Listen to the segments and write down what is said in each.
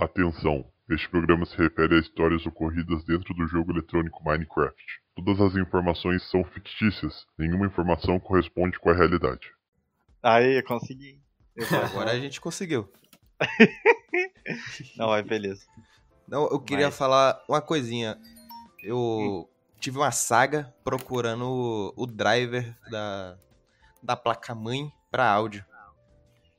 Atenção! Este programa se refere a histórias ocorridas dentro do jogo eletrônico Minecraft. Todas as informações são fictícias, nenhuma informação corresponde com a realidade. Aí, consegui. Agora a gente conseguiu. Não, mas beleza. Não, eu queria Mas- falar uma coisinha. Eu tive uma saga procurando o, o driver da, da placa-mãe pra áudio.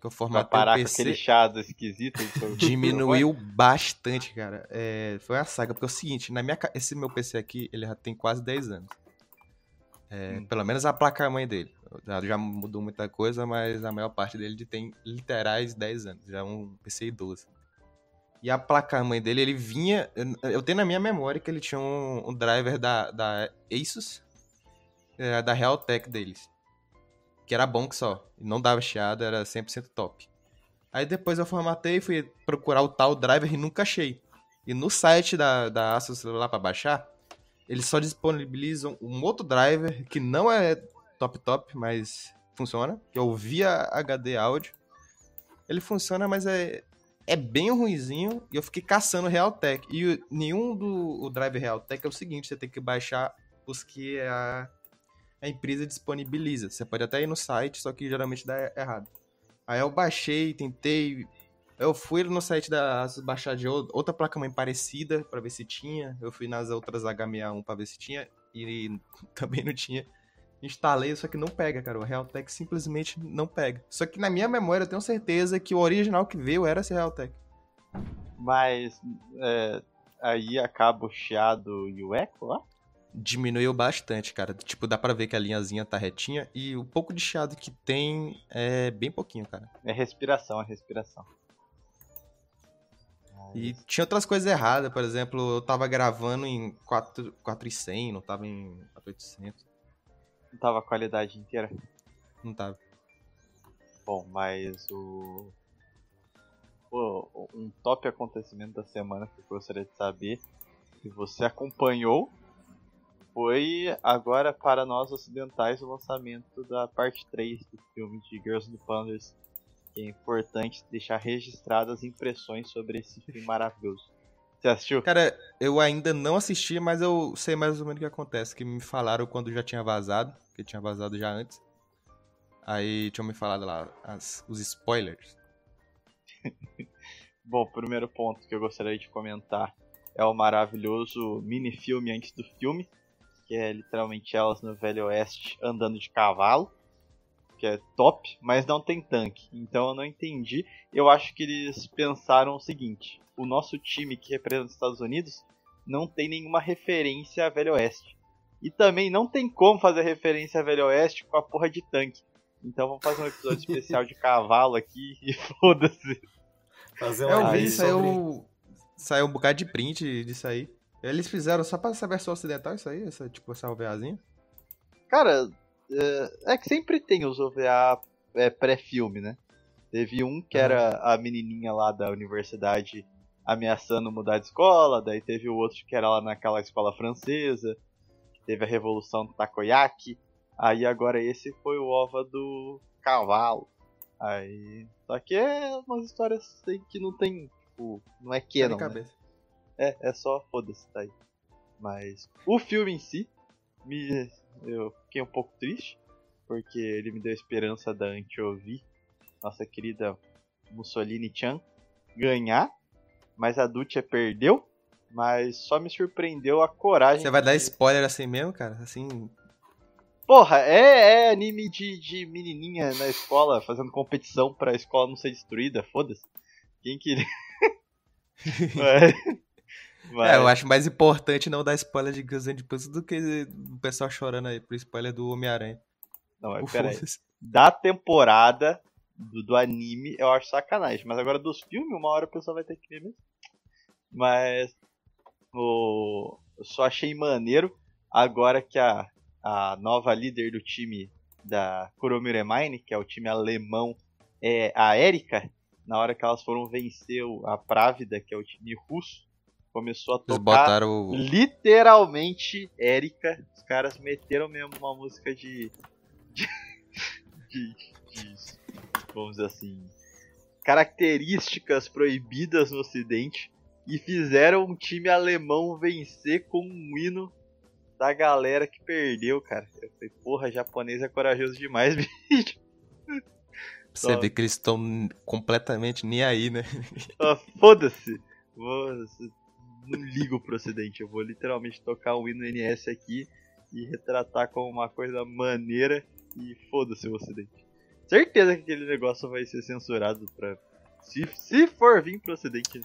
Que eu formatei parar o com PC. aquele chado esquisito. Diminuiu bastante, cara. É, foi uma saga, porque é o seguinte, na minha, esse meu PC aqui, ele já tem quase 10 anos. É, Hum. Pelo menos a placa-mãe dele. Já, já mudou muita coisa, mas a maior parte dele tem literais 10 anos. Já é um PC idoso. E a placa-mãe dele, ele vinha... eu- Eu tenho na minha memória que ele tinha um, um driver da, da Asus, é, da Realtek deles. Que era bom que só. e Não dava chiado, era 100% top. Aí depois eu formatei, fui procurar o tal driver e nunca achei. E no site da, da Asus lá pra baixar, eles só disponibilizam um outro driver que não é top top, mas funciona, que é o Via HD Audio. Ele funciona, mas é, é bem ruinzinho e eu fiquei caçando Realtek. E nenhum do o driver Realtek é o seguinte, você tem que baixar os que a, a empresa disponibiliza. Você pode até ir no site, só que geralmente dá errado. Aí eu baixei, tentei. Eu fui no site da baixar de ou- outra placa-mãe parecida pra ver se tinha. Eu fui nas outras HMA1 pra ver se tinha e também não tinha. Instalei, só que não pega, cara. O Realtek simplesmente não pega. Só que na minha memória eu tenho certeza que o original que veio era esse Realtek. Mas é, aí acaba o chiado e o eco lá? Diminuiu bastante, cara. Tipo, dá pra ver que a linhazinha tá retinha e o pouco de chiado que tem é bem pouquinho, cara. É respiração, é respiração. E tinha outras coisas erradas, por exemplo, eu tava gravando em 4, 4100, não tava em 4800, Não tava a qualidade inteira. não tava. Bom, mas o... o- um top acontecimento da semana que eu gostaria de saber que você acompanhou foi agora para nós ocidentais o lançamento da parte 3 do filme de Girls and Pandas. Que é importante deixar registradas as impressões sobre esse filme maravilhoso. Você assistiu? Cara, eu ainda não assisti, mas eu sei mais ou menos o que acontece, que me falaram quando já tinha vazado, que tinha vazado já antes. Aí tinham me falado lá as- os spoilers. Bom, primeiro ponto que eu gostaria de comentar é o maravilhoso mini filme antes do filme, que é literalmente elas no Velho Oeste andando de cavalo, que é top, mas não tem tanque. Então eu não entendi. Eu acho que eles pensaram o seguinte: o nosso time que representa os Estados Unidos não tem nenhuma referência a Velho Oeste. E também não tem como fazer referência a Velho Oeste com a porra de tanque. Então vamos fazer um episódio especial de cavalo aqui e foda-se. Fazer eu uma vi, live sobre- saiu, saiu um bocado de print disso aí. Eles fizeram só pra essa versão ocidental isso aí, essa, tipo, essa OVAzinha. Cara, é, é que sempre tem os OVA é, pré-filme, né? Teve um que era a menininha lá da universidade ameaçando mudar de escola, daí teve o outro que era lá naquela escola francesa, que teve a revolução do takoyaki, aí agora esse foi o OVA do cavalo. Aí, só que é umas histórias aí que não tem, tipo, não é Tá canon, né? É, é só foda-se, tá aí. Mas o filme em si, me, eu fiquei um pouco triste, porque ele me deu a esperança da Antiovi, nossa querida Mussolini Chan, ganhar, mas a Dutia perdeu, mas só me surpreendeu a coragem. Você vai dar spoiler assim mesmo, cara? Assim, Porra, é, é anime de, de menininha na escola fazendo competição pra escola não ser destruída, foda-se. Quem queria. mas, mas- É, eu acho mais importante não dar spoiler de Guns N' Roses do que o pessoal chorando aí pro spoiler do Homem-Aranha. Não, mas O peraí. da temporada do, do anime, eu acho sacanagem. Mas agora dos filmes, uma hora a pessoa vai ter que ver mesmo. Mas o, eu só achei maneiro agora que a, a nova líder do time da Kuromire Mine, que é o time alemão, é a Erika. Na hora que elas foram vencer o- a Právida, que é o time russo, começou a Eles tocar botaram o. literalmente Erika. Os caras meteram mesmo uma música de. de, de- de- vamos dizer assim. características proibidas no ocidente e fizeram um time alemão vencer com um hino da galera que perdeu, cara. Eu falei, porra, japonês é corajoso demais, bicho. Você vê que eles estão completamente nem aí, né? Ah, Foda-se. Vou- Não ligo pro ocidente. Eu vou literalmente tocar um hino NS aqui e retratar como uma coisa maneira e foda-se o ocidente. Certeza que aquele negócio vai ser censurado pra. Se, se for vir pro ocidente.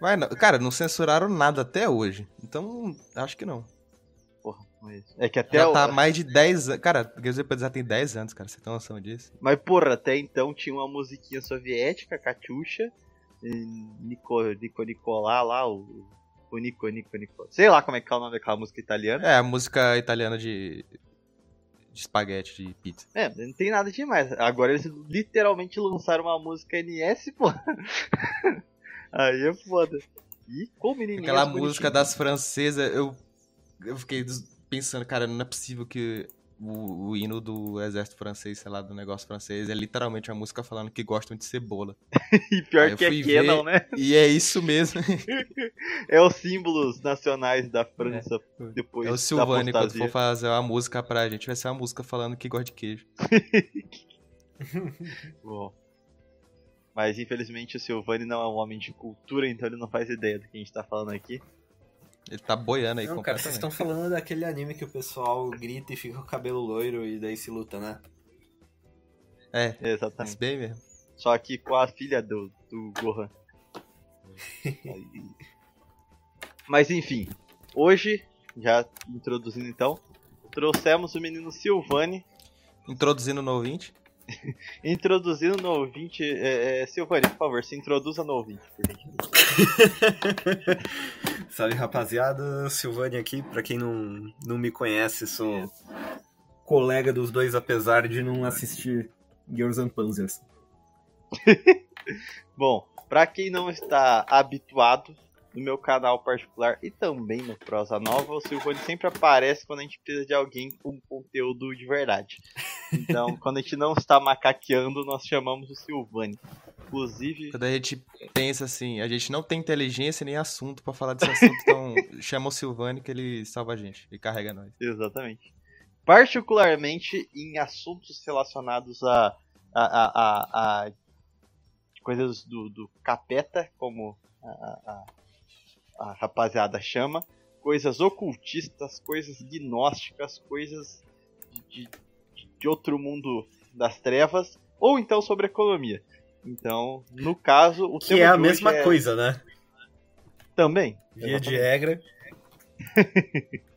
Mas, não- cara, não censuraram nada até hoje. Então, acho que não. Porra, mas. É que até. Já o- tá há mais de 10 anos. Cara, o Zodíaco já tem 10 anos, cara. Você tem noção disso? Mas, porra, até então tinha uma musiquinha soviética, Katyusha, Nico, Nico Nicolá lá, o. O Nico Nico Nico. Sei lá como é que é o nome daquela música italiana. É, a música italiana de. de espaguete, de pizza. É, não tem nada demais. Agora eles literalmente lançaram uma música NS, pô. Aí é foda. E com menininhas Aquela bonitinhas. música das francesas, eu. Eu fiquei pensando, cara, não é possível que o, o hino do exército francês, sei lá, do negócio francês, é literalmente uma música falando que gostam de cebola. E pior eu que é ver- né? E é isso mesmo. É os símbolos nacionais da França depois É o Silvani, quando for fazer uma música pra gente, vai ser uma música falando que gosta de queijo. Bom. Mas infelizmente o Silvani não é um homem de cultura, então ele não faz ideia do que a gente tá falando aqui. Ele tá boiando aí Não, cara, vocês estão falando daquele anime que o pessoal grita e fica com o cabelo loiro e daí se luta, né? É, Exatamente. bem mesmo. Só que com a filha do, do Gohan. Mas enfim, hoje, já introduzindo então, trouxemos o menino Silvani, Introduzindo no ouvinte. introduzindo no ouvinte. É, é, Silvani, por favor, se introduza no ouvinte, por gentileza. Salve rapaziada, Silvani aqui, pra quem não, não me conhece, sou colega dos dois, apesar de não assistir Girls and Panzers. Bom, pra quem não está habituado no meu canal particular e também no Prosa Nova, o Silvani sempre aparece quando a gente precisa de alguém com conteúdo de verdade. Então, quando a gente não está macaqueando, nós chamamos o Silvani. Inclusive, Quando a gente pensa assim, a gente não tem inteligência nem assunto pra falar desse assunto, então chama o Silvani que ele salva a gente e carrega nós. exatamente. Particularmente em assuntos relacionados a, a, a, a- a coisas do, do capeta, como a, a- a rapaziada chama, coisas ocultistas, coisas gnósticas, coisas de, de, de outro mundo das trevas, ou então sobre economia. Então, no caso, o Que é a mesma é- coisa, né? Também. Via de regra.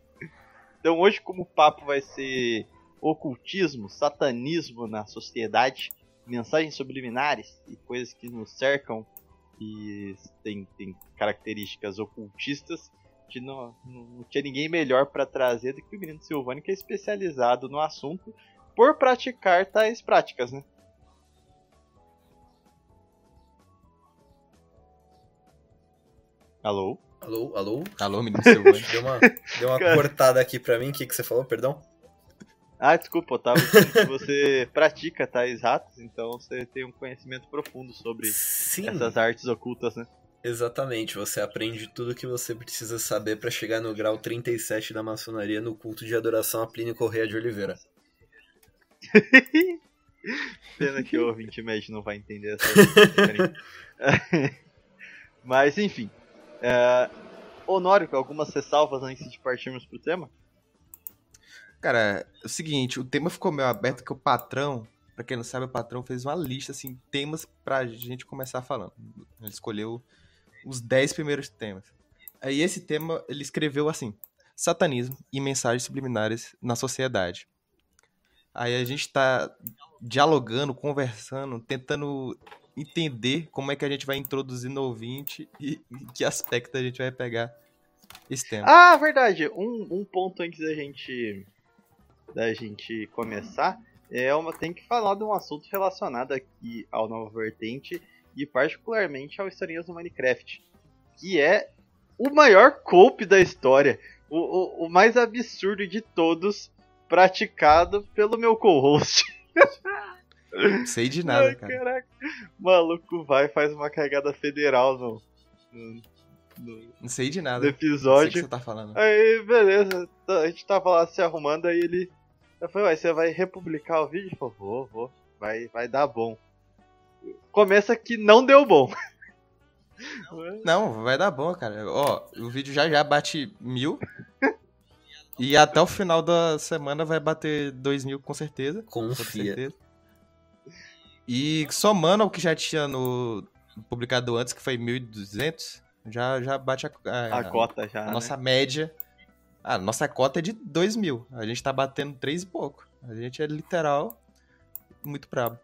Então hoje, como o papo vai ser ocultismo, satanismo na sociedade, mensagens subliminares e coisas que nos cercam e tem, tem características ocultistas, que não, não, não tinha ninguém melhor para trazer do que o menino Silvani, que é especializado no assunto por praticar tais práticas, né? Alô? Alô, alô? Alô, menino Silvani. Deu uma, deu uma Cara. cortada aqui pra mim, o que, que você falou, perdão? Ah, desculpa, Otávio, que você pratica tais ratos, então você tem um conhecimento profundo sobre Sim, essas artes ocultas, né? exatamente. Você aprende tudo que você precisa saber pra chegar no grau 37 da maçonaria no culto de adoração a Plínio Correia de Oliveira. Pena que o ouvinte médio não vai entender essa. Mas, enfim. É... Honório, algumas ressalvas antes de partirmos pro tema? Cara, é o seguinte, o tema ficou meio aberto que o patrão, pra quem não sabe, o patrão fez uma lista, assim, temas pra gente começar falando. Ele escolheu os 10 primeiros temas. Aí esse tema, ele escreveu assim, satanismo e mensagens subliminares na sociedade. Aí a gente tá dialogando, conversando, tentando entender como é que a gente vai introduzir no ouvinte e em que aspecto a gente vai pegar esse tema. Ah, verdade. Um, um ponto antes da gente da gente começar é uma tem que falar de um assunto relacionado aqui ao Nova Vertente e particularmente ao Historinhas do Minecraft, que é o maior cope da história, o, o, o mais absurdo de todos, praticado pelo meu co-host. Não sei de nada, Ai, cara. Caraca. O maluco vai e faz uma cagada federal no, no, no- Não sei de nada. no Não sei o que episódio. você tá falando. Aí, beleza. A gente tava lá se arrumando, aí ele. Eu falei, ué, você vai republicar o vídeo? Ele falou, vou, vou. Vai, vai dar bom. Começa que não deu bom. Não, vai dar bom, cara. Ó, o vídeo já já bate mil. e até o final da semana vai bater dois mil com certeza. Com Confia. certeza. E somando ao que já tinha no publicado antes, que foi 1.200, já, já bate a, a, A cota já. a né? nossa média. A nossa cota é de 2 mil. A gente tá batendo 3 e pouco. A gente é literal muito brabo.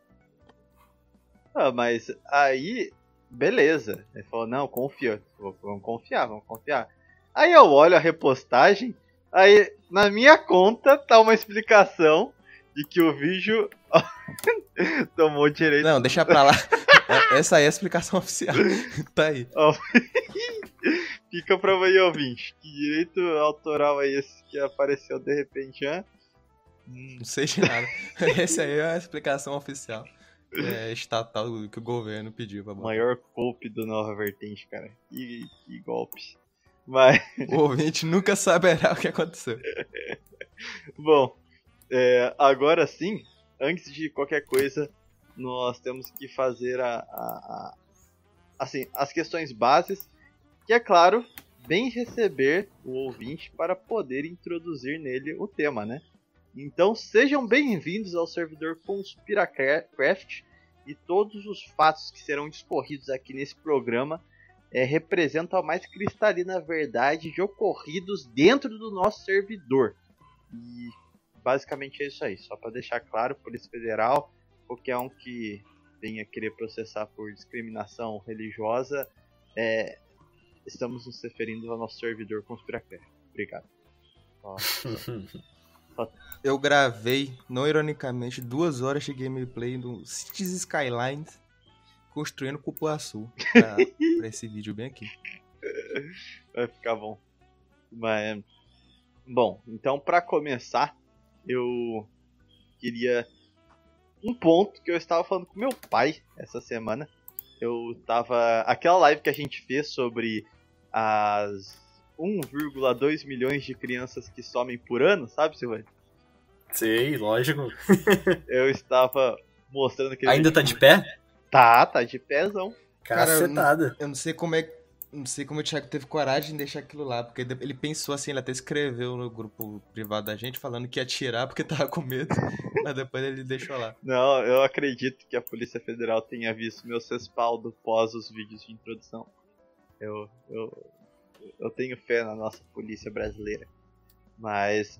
Ah, mas aí, beleza. Ele falou, não, confia. Vamos confiar, vamos confiar. Aí eu olho a repostagem, aí na minha conta tá uma explicação de que o vídeo tomou direito. Não, deixa pra lá. Essa aí é a explicação oficial. tá aí. Fica pra aí, ouvinte. Que direito autoral é esse que apareceu de repente, hã? Hum, Não sei de nada. Essa aí é a explicação oficial. É estatal que o governo pediu pra botar. maior golpe do Nova Vertente, cara. Que, que golpe. Mas, O ouvinte nunca saberá o que aconteceu. bom, é, agora sim, antes de qualquer coisa, nós temos que fazer a, a- a- assim, as questões bases, que é claro, bem receber o ouvinte para poder introduzir nele o tema, né? Então sejam bem-vindos ao servidor Conspiracraft e todos os fatos que serão discorridos aqui nesse programa é, representam a mais cristalina verdade de ocorridos dentro do nosso servidor. E basicamente é isso aí, só para deixar claro, Polícia Federal, qualquer um que venha querer processar por discriminação religiosa, é, estamos nos referindo ao nosso servidor Conspiracraft. Obrigado. Eu gravei, não ironicamente, duas horas de gameplay no Cities Skylines construindo Cupuaçu pra, pra esse vídeo bem aqui. vai ficar bom. Mas, bom, então para começar, eu queria um ponto que eu estava falando com meu pai essa semana. Eu tava aquela live que a gente fez sobre as 1,2 milhões de crianças que somem por ano, sabe, Silvano? Sei, lógico. Eu estava mostrando que Ainda tá de pé? Tá, tá de pezão. Cara, eu. Eu não sei como é. Não sei como o Thiago teve coragem de deixar aquilo lá, porque ele pensou assim, ele até escreveu no grupo privado da gente falando que ia tirar porque tava com medo, mas depois ele deixou lá. Não, eu acredito que a Polícia Federal tenha visto meus respaldo pós os vídeos de introdução. Eu, eu, eu tenho fé na nossa polícia brasileira. Mas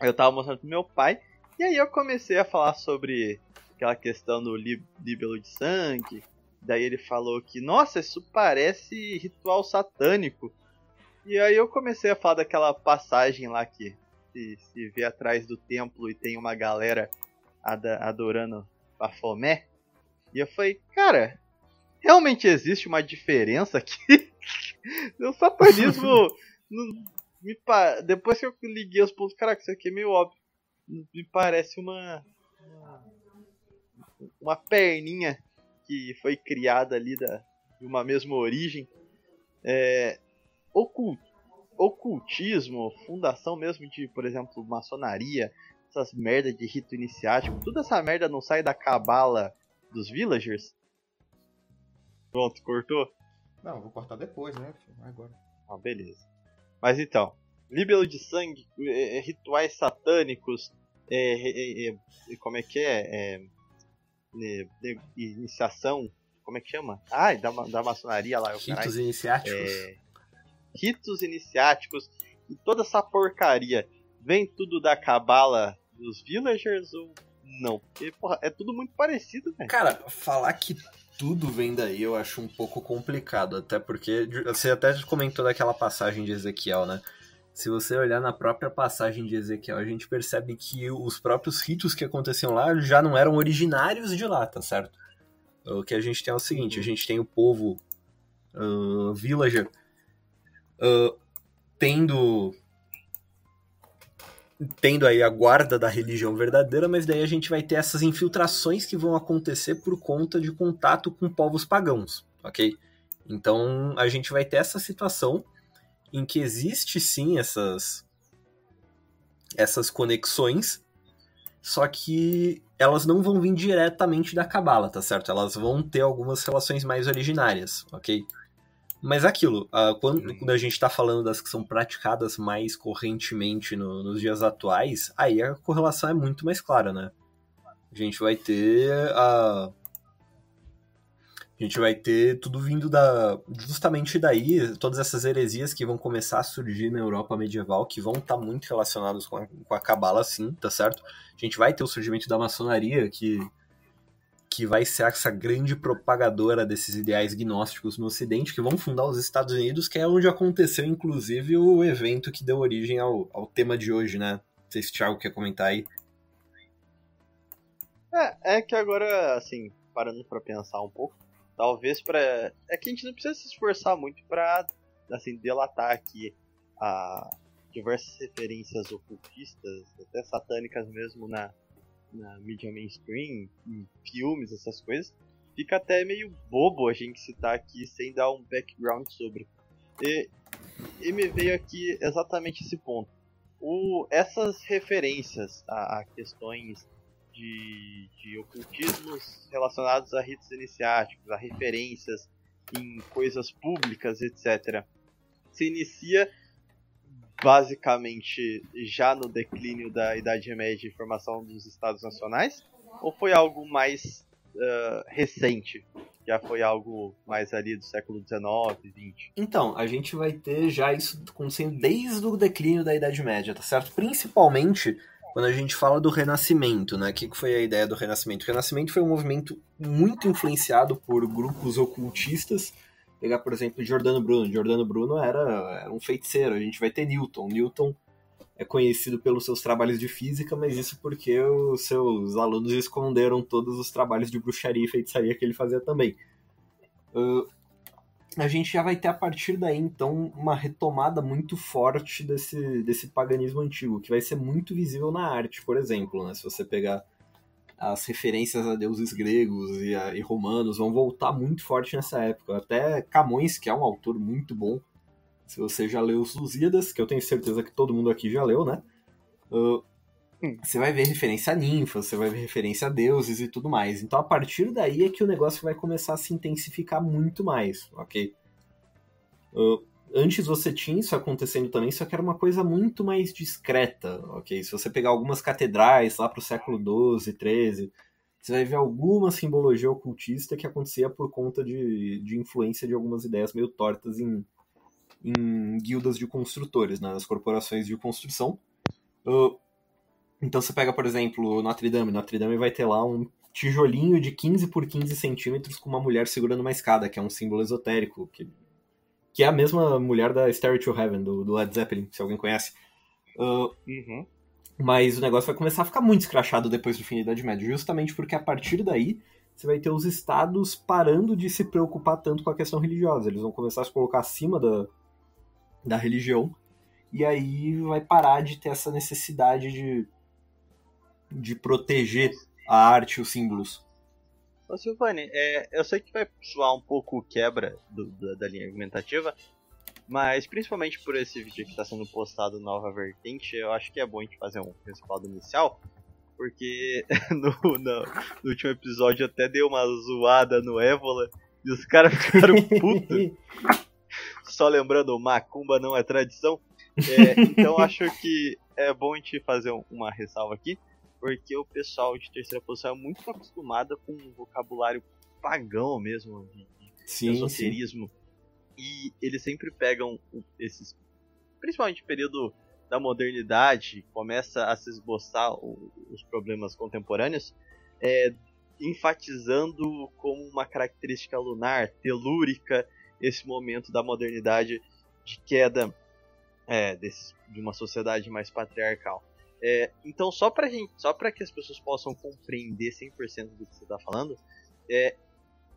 eu tava mostrando pro meu pai, e aí eu comecei a falar sobre aquela questão do líbelo de sangue. Daí ele falou que, nossa, isso parece ritual satânico. E aí eu comecei a falar daquela passagem lá que se, se vê atrás do templo e tem uma galera ada- adorando Bafomé. E eu falei, cara, realmente existe uma diferença aqui? o satanismo. não- me pa- Depois que eu liguei os pontos, caraca, isso aqui é meio óbvio. Me parece uma. uma- Uma perninha que foi criada ali da, de uma mesma origem. É, ocult, ocultismo, fundação mesmo de, por exemplo, maçonaria, essas merda de rito iniciático, toda essa merda não sai da cabala dos villagers? Pronto, cortou? Não, vou cortar depois, né? Agora. Ah, beleza. Mas então, líbelo de sangue, é, é, rituais satânicos, é, é, é, é, como é que é? É, é, é, iniciação, como é que chama? Ah, da, da maçonaria lá, o caralho. Ritos iniciáticos. É, ritos iniciáticos e toda essa porcaria vem tudo da cabala dos villagers ou não? Porque, porra, é tudo muito parecido, velho. Cara, falar que tudo vem daí eu acho um pouco complicado, até porque você até comentou daquela passagem de Ezequiel, né? Se você olhar na própria passagem de Ezequiel, a gente percebe que os próprios ritos que aconteciam lá já não eram originários de lá, tá certo? O que a gente tem é o seguinte, a gente tem o povo ah, villager ah, tendo tendo aí a guarda da religião verdadeira, mas daí a gente vai ter essas infiltrações que vão acontecer por conta de contato com povos pagãos, ok? Então a gente vai ter essa situação em que existe sim essas essas conexões, só que elas não vão vir diretamente da cabala, tá certo? Elas vão ter algumas relações mais originárias, ok? Mas aquilo, uh, quando, uhum. quando, a gente está falando das que são praticadas mais correntemente no, nos dias atuais, aí a correlação é muito mais clara, né? A gente vai ter a. Uh, a gente vai ter tudo vindo da justamente daí, todas essas heresias que vão começar a surgir na Europa medieval, que vão estar tá muito relacionadas com a, com a Cabala, sim, tá certo? A gente vai ter o surgimento da maçonaria, que, que vai ser essa grande propagadora desses ideais gnósticos no Ocidente, que vão fundar os Estados Unidos, que é onde aconteceu, inclusive, o evento que deu origem ao, ao tema de hoje, né? Não sei se o Thiago quer comentar aí. É, é que agora, assim, parando para pensar um pouco, Talvez para É que a gente não precisa se esforçar muito para assim, delatar aqui a diversas referências ocultistas, até satânicas mesmo na, na mídia mainstream, em filmes, essas coisas. Fica até meio bobo a gente citar aqui sem dar um background sobre. E, e me veio aqui exatamente esse ponto. O, essas referências a, a questões de, de ocultismos relacionados a ritos iniciáticos, a referências em coisas públicas, etc. Se inicia basicamente já no declínio da Idade Média e formação dos Estados Nacionais? Ou foi algo mais uh, recente? Já foi algo mais ali do século XIX, XX? Então, a gente vai ter já isso acontecendo desde o declínio da Idade Média, tá certo? Principalmente quando a gente fala do Renascimento, né? O que foi a ideia do Renascimento? O Renascimento foi um movimento muito influenciado por grupos ocultistas. Pegar, por exemplo, Giordano Bruno. Giordano Bruno era, era um feiticeiro. A gente vai ter Newton. Newton é conhecido pelos seus trabalhos de física, mas isso porque os seus alunos esconderam todos os trabalhos de bruxaria e feitiçaria que ele fazia também. Uh, a gente já vai ter a partir daí, então, uma retomada muito forte desse, desse paganismo antigo, que vai ser muito visível na arte, por exemplo. Né? Se você pegar as referências a deuses gregos e, a, e romanos, vão voltar muito forte nessa época. Até Camões, que é um autor muito bom, se você já leu os Lusíadas, que eu tenho certeza que todo mundo aqui já leu, né? Uh, você vai ver referência a ninfas, você vai ver referência a deuses e tudo mais. Então, a partir daí é que o negócio vai começar a se intensificar muito mais, ok? Uh, antes você tinha isso acontecendo também, só que era uma coisa muito mais discreta, ok? Se você pegar algumas catedrais lá para o século XII, XIII, você vai ver alguma simbologia ocultista que acontecia por conta de, de influência de algumas ideias meio tortas em, em guildas de construtores, né, nas corporações de construção. Uh, então você pega, por exemplo, Notre Dame. Notre Dame vai ter lá um tijolinho de 15 por 15 centímetros com uma mulher segurando uma escada, que é um símbolo esotérico, que, que é a mesma mulher da Stairway to Heaven, do, do Led Zeppelin, se alguém conhece. Uh, uhum. Mas o negócio vai começar a ficar muito escrachado depois do fim da Idade Média, justamente porque a partir daí você vai ter os estados parando de se preocupar tanto com a questão religiosa. Eles vão começar a se colocar acima da, da religião, e aí vai parar de ter essa necessidade de de proteger a arte e os símbolos. Ô Silvani, é, eu sei que vai soar um pouco quebra do, da, da, linha argumentativa, mas principalmente por esse vídeo que está sendo postado nova vertente, eu acho que é bom a gente fazer um respaldo inicial, porque no, no, no último episódio até deu uma zoada no Évola e os caras ficaram putos. Só lembrando, macumba não é tradição. É, então acho que é bom a gente fazer uma ressalva aqui porque o pessoal de terceira posição é muito acostumado com um vocabulário pagão mesmo, de, sim, esoterismo. Sim. E eles sempre pegam esses. Principalmente período da modernidade, começa a se esboçar os problemas contemporâneos, é, enfatizando como uma característica lunar, telúrica, esse momento da modernidade de queda é, desse, de uma sociedade mais patriarcal. É, então, só pra, gente, só pra que as pessoas possam compreender 100% do que você está falando, é,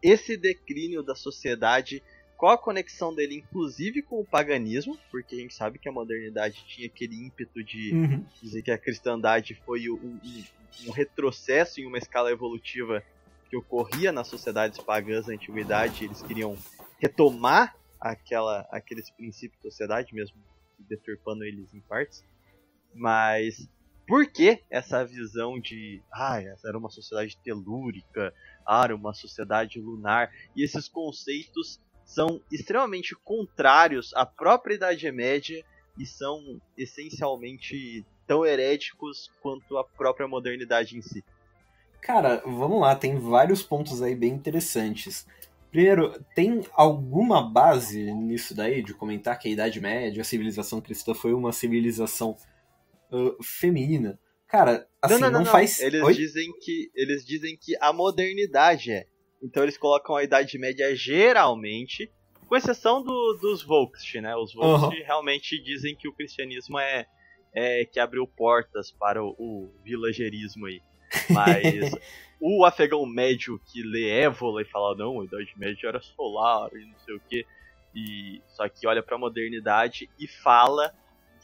esse declínio da sociedade qual a conexão dele, inclusive com o paganismo, porque a gente sabe que a modernidade tinha aquele ímpeto de Uhum. dizer que a cristandade foi um, um- um retrocesso em uma escala evolutiva que ocorria nas sociedades pagãs da antiguidade. Eles queriam retomar aquela, aqueles princípios da sociedade, mesmo deturpando eles em partes. Mas por que essa visão de, ah, essa era uma sociedade telúrica, ah, era uma sociedade lunar, e esses conceitos são extremamente contrários à própria Idade Média e são essencialmente tão heréticos quanto a própria modernidade em si. Cara, vamos lá, tem vários pontos aí bem interessantes. Primeiro, tem alguma base nisso daí de comentar que a Idade Média, a civilização cristã foi uma civilização uh, feminina? Cara, assim, não, faz. Eles Oi? dizem que eles dizem que a modernidade é. Então eles colocam a Idade Média geralmente, com exceção do, dos Volkscht, né? Os Volkscht realmente dizem que o cristianismo é, é que abriu portas para o, o villagerismo aí. Mas o afegão médio que lê Évola e fala, não, a Idade Média era solar e não sei o que. E só que olha para a modernidade e fala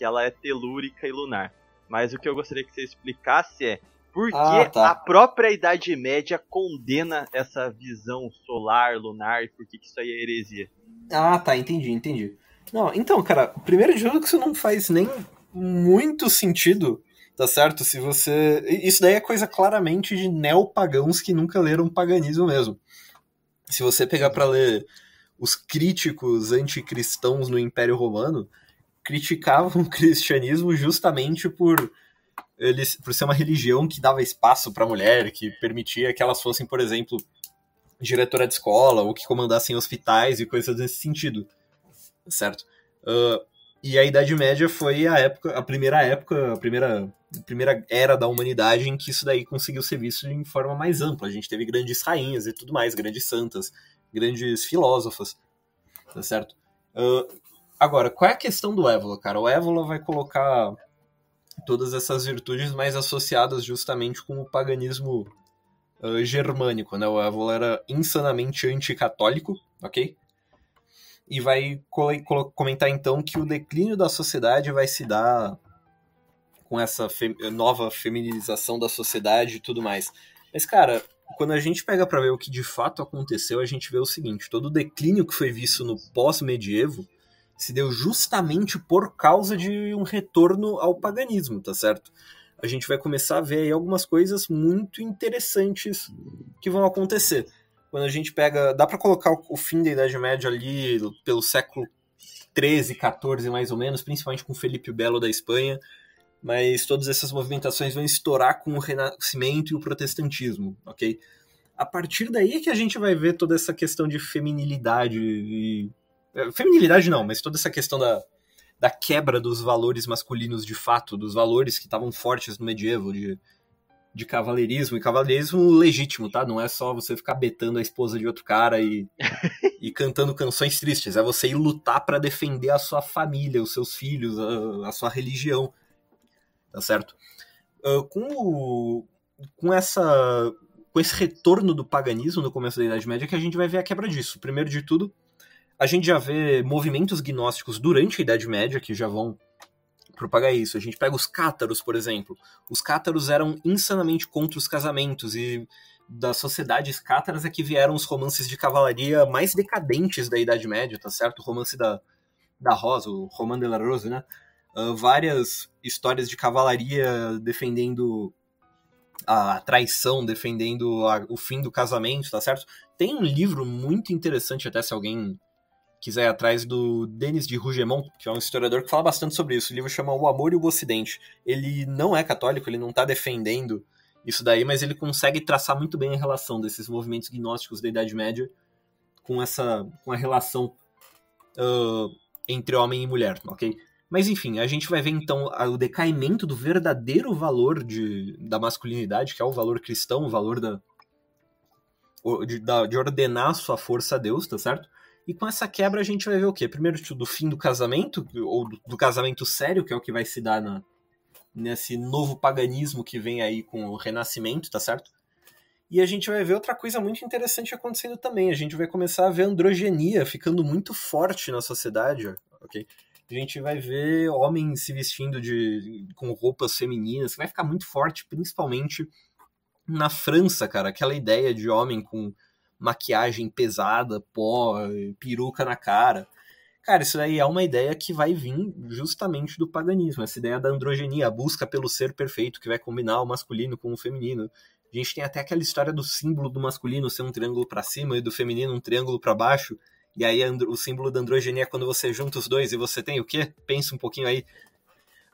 que ela é telúrica e lunar. Mas o que eu gostaria que você explicasse é por que Ah, tá. a própria Idade Média condena essa visão solar, lunar, e por que, que isso aí é heresia? Ah, tá, entendi, entendi. Não, então, cara, primeiro de tudo que isso não faz nem muito sentido, tá certo? Se você. Isso daí é coisa claramente de neopagãos que nunca leram paganismo mesmo. Se você pegar pra ler os críticos anticristãos no Império Romano, criticavam o cristianismo justamente por eles por ser uma religião que dava espaço pra mulher, que permitia que elas fossem, por exemplo, diretora de escola ou que comandassem hospitais e coisas desse sentido, certo? Ah, e a Idade Média foi a época, a primeira época, a primeira, a primeira era da humanidade em que isso daí conseguiu ser visto em forma mais ampla. A gente teve grandes rainhas e tudo mais, grandes santas, grandes filósofas, tá certo? Ah, agora, qual é a questão do Évola, cara? O Évola vai colocar todas essas virtudes mais associadas justamente com o paganismo uh, germânico, né? O Évola era insanamente anticatólico, ok? E vai comentar então que o declínio da sociedade vai se dar com essa fe- nova feminização da sociedade e tudo mais. Mas, cara, quando a gente pega pra ver o que de fato aconteceu, a gente vê o seguinte: todo o declínio que foi visto no pós-medievo se deu justamente por causa de um retorno ao paganismo, tá certo? A gente vai começar a ver aí algumas coisas muito interessantes que vão acontecer. Quando a gente pega. Dá pra colocar o- fim da Idade Média ali pelo século 13, 14 mais ou menos, principalmente com Felipe Belo da Espanha, mas todas essas movimentações vão estourar com o Renascimento e o Protestantismo, ok? A partir daí é que a gente vai ver toda essa questão de feminilidade e. eh, Feminilidade não, mas toda essa questão da, da quebra dos valores masculinos de fato, dos valores que estavam fortes no medievo, de, de cavaleirismo, e cavaleirismo legítimo, tá? Não é só você ficar betando a esposa de outro cara e, e cantando canções tristes, é você ir lutar pra defender a sua família, os seus filhos, a, a sua religião, tá certo? Ah, com, o- com essa com esse retorno do paganismo no começo da Idade Média que a gente vai ver a quebra disso. Primeiro de tudo, a gente já vê movimentos gnósticos durante a Idade Média que já vão propagar isso. A gente pega os cátaros, por exemplo. Os cátaros eram insanamente contra os casamentos e das sociedades cátaras é que vieram os romances de cavalaria mais decadentes da Idade Média, tá certo? O romance da, da Rosa, o Roman de la Rose, né? Ah, várias histórias de cavalaria defendendo a traição, defendendo a- o fim do casamento, tá certo? Tem um livro muito interessante, até se alguém quiser ir atrás, do Denis de Rougemont, que é um historiador que fala bastante sobre isso. O livro chama O Amor e o Ocidente. Ele não é católico, ele não tá defendendo isso daí, mas ele consegue traçar muito bem a relação desses movimentos gnósticos da Idade Média com essa com a relação ah, entre homem e mulher, ok? Mas enfim, a gente vai ver então o decaimento do verdadeiro valor de, da masculinidade, que é o valor cristão, o valor da, de, da- de ordenar sua força a Deus, tá certo? E com essa quebra a gente vai ver o quê? Primeiro de tudo, o fim do casamento, ou do, do casamento sério, que é o que vai se dar na, nesse novo paganismo que vem aí com o renascimento, tá certo? E a gente vai ver outra coisa muito interessante acontecendo também. A gente vai começar a ver androgenia ficando muito forte na sociedade, ok? A gente vai ver homens se vestindo de com roupas femininas, que vai ficar muito forte, principalmente na França, cara. Aquela ideia de homem com maquiagem pesada, pó, peruca na cara. Cara, isso aí é uma ideia que vai vir justamente do paganismo, essa ideia da androgenia, a busca pelo ser perfeito que vai combinar o masculino com o feminino. A gente tem até aquela história do símbolo do masculino ser um triângulo para cima e do feminino um triângulo para baixo. E aí o símbolo da androgenia é quando você junta os dois e você tem o quê? Pensa um pouquinho aí.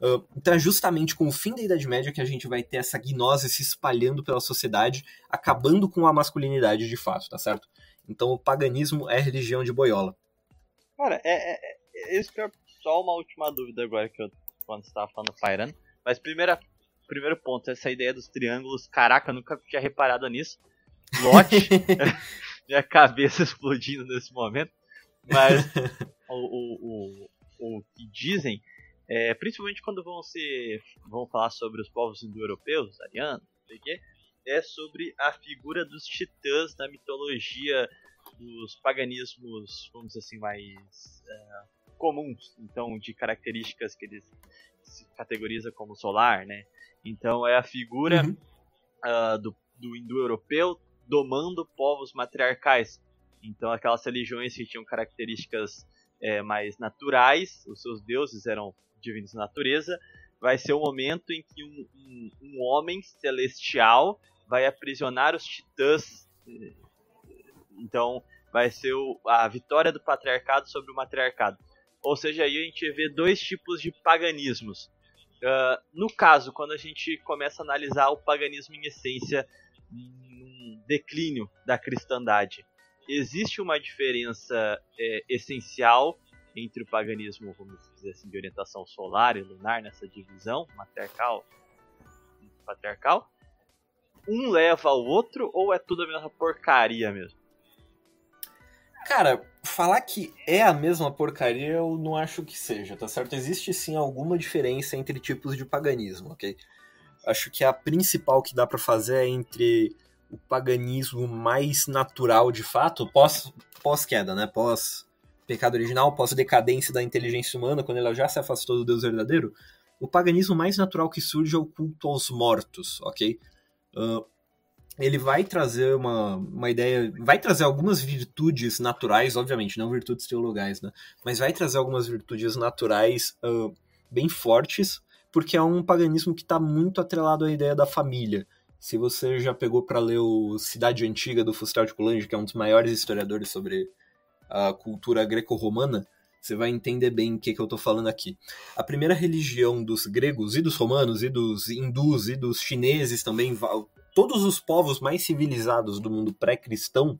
Uh, então é justamente com o fim da Idade Média que a gente vai ter essa gnose se espalhando pela sociedade, acabando com a masculinidade de fato, tá certo? Então o paganismo é religião de boiola. Cara, é, é, é isso que é só uma última dúvida agora que eu quando você tava falando Pyran. Mas primeira, primeiro ponto, essa ideia dos triângulos, caraca, nunca tinha reparado nisso. Lote, minha cabeça explodindo nesse momento. Mas o, o, o, o que dizem, é, principalmente quando vão ser vão falar sobre os povos indo-europeus, arianos, não sei o quê, é sobre a figura dos titãs na mitologia dos paganismos, vamos dizer assim, mais é, comuns, então de características que eles se categoriza como solar, né? Então é a figura uhum. uh, do, do indo-europeu domando povos matriarcais. Então aquelas religiões que tinham características é, mais naturais, os seus deuses eram divinos natureza, vai ser o momento em que um, um, um homem celestial vai aprisionar os titãs. Então vai ser o, a vitória do patriarcado sobre o matriarcado. Ou seja, aí a gente vê dois tipos de paganismos. Uh, no caso, quando a gente começa a analisar o paganismo em essência, um declínio da cristandade, existe uma diferença é, essencial entre o paganismo, vamos dizer assim, de orientação solar e lunar, nessa divisão matriarcal patriarcal? Um leva ao outro ou é tudo a mesma porcaria mesmo? Cara, falar que é a mesma porcaria eu não acho que seja, tá certo? Existe sim alguma diferença entre tipos de paganismo, ok? Acho que a principal que dá para fazer é entre o paganismo mais natural de fato, pós, pós-queda, né? Pós pecado original, pós decadência da inteligência humana, quando ela já se afastou do Deus verdadeiro. O paganismo mais natural que surge é o culto aos mortos, ok? Uh, ele vai trazer uma, uma ideia, vai trazer algumas virtudes naturais, obviamente, não virtudes teologais, né? Mas vai trazer algumas virtudes naturais uh, bem fortes, porque é um paganismo que está muito atrelado à ideia da família. Se você já pegou para ler o Cidade Antiga do Fustel de Coulange, que é um dos maiores historiadores sobre a cultura greco-romana, você vai entender bem o que, que eu estou falando aqui. A primeira religião dos gregos e dos romanos e dos hindus e dos chineses também todos os povos mais civilizados do mundo pré-cristão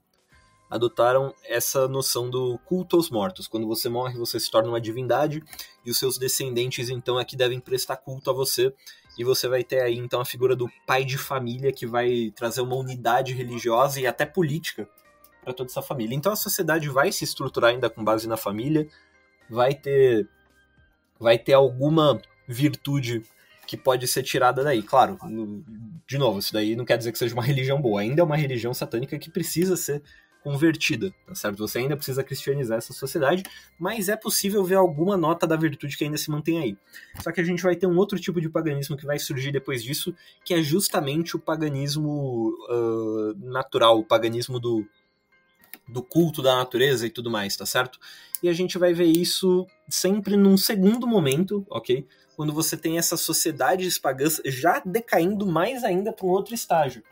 adotaram essa noção do culto aos mortos. Quando você morre, você se torna uma divindade e os seus descendentes então aqui é devem prestar culto a você. E você vai ter aí então a figura do pai de família que vai trazer uma unidade religiosa e até política para toda essa família. Então a sociedade vai se estruturar ainda com base na família, vai ter vai ter alguma virtude que pode ser tirada daí. Claro, no, de novo, isso daí não quer dizer que seja uma religião boa, ainda é uma religião satânica que precisa ser convertida, tá certo? Você ainda precisa cristianizar essa sociedade, mas é possível ver alguma nota da virtude que ainda se mantém aí. Só que a gente vai ter um outro tipo de paganismo que vai surgir depois disso, que é justamente o paganismo uh, natural, o paganismo do, do culto da natureza e tudo mais, tá certo? E a gente vai ver isso sempre num segundo momento, ok? quando você tem essas sociedades pagãs já decaindo mais ainda para um outro estágio.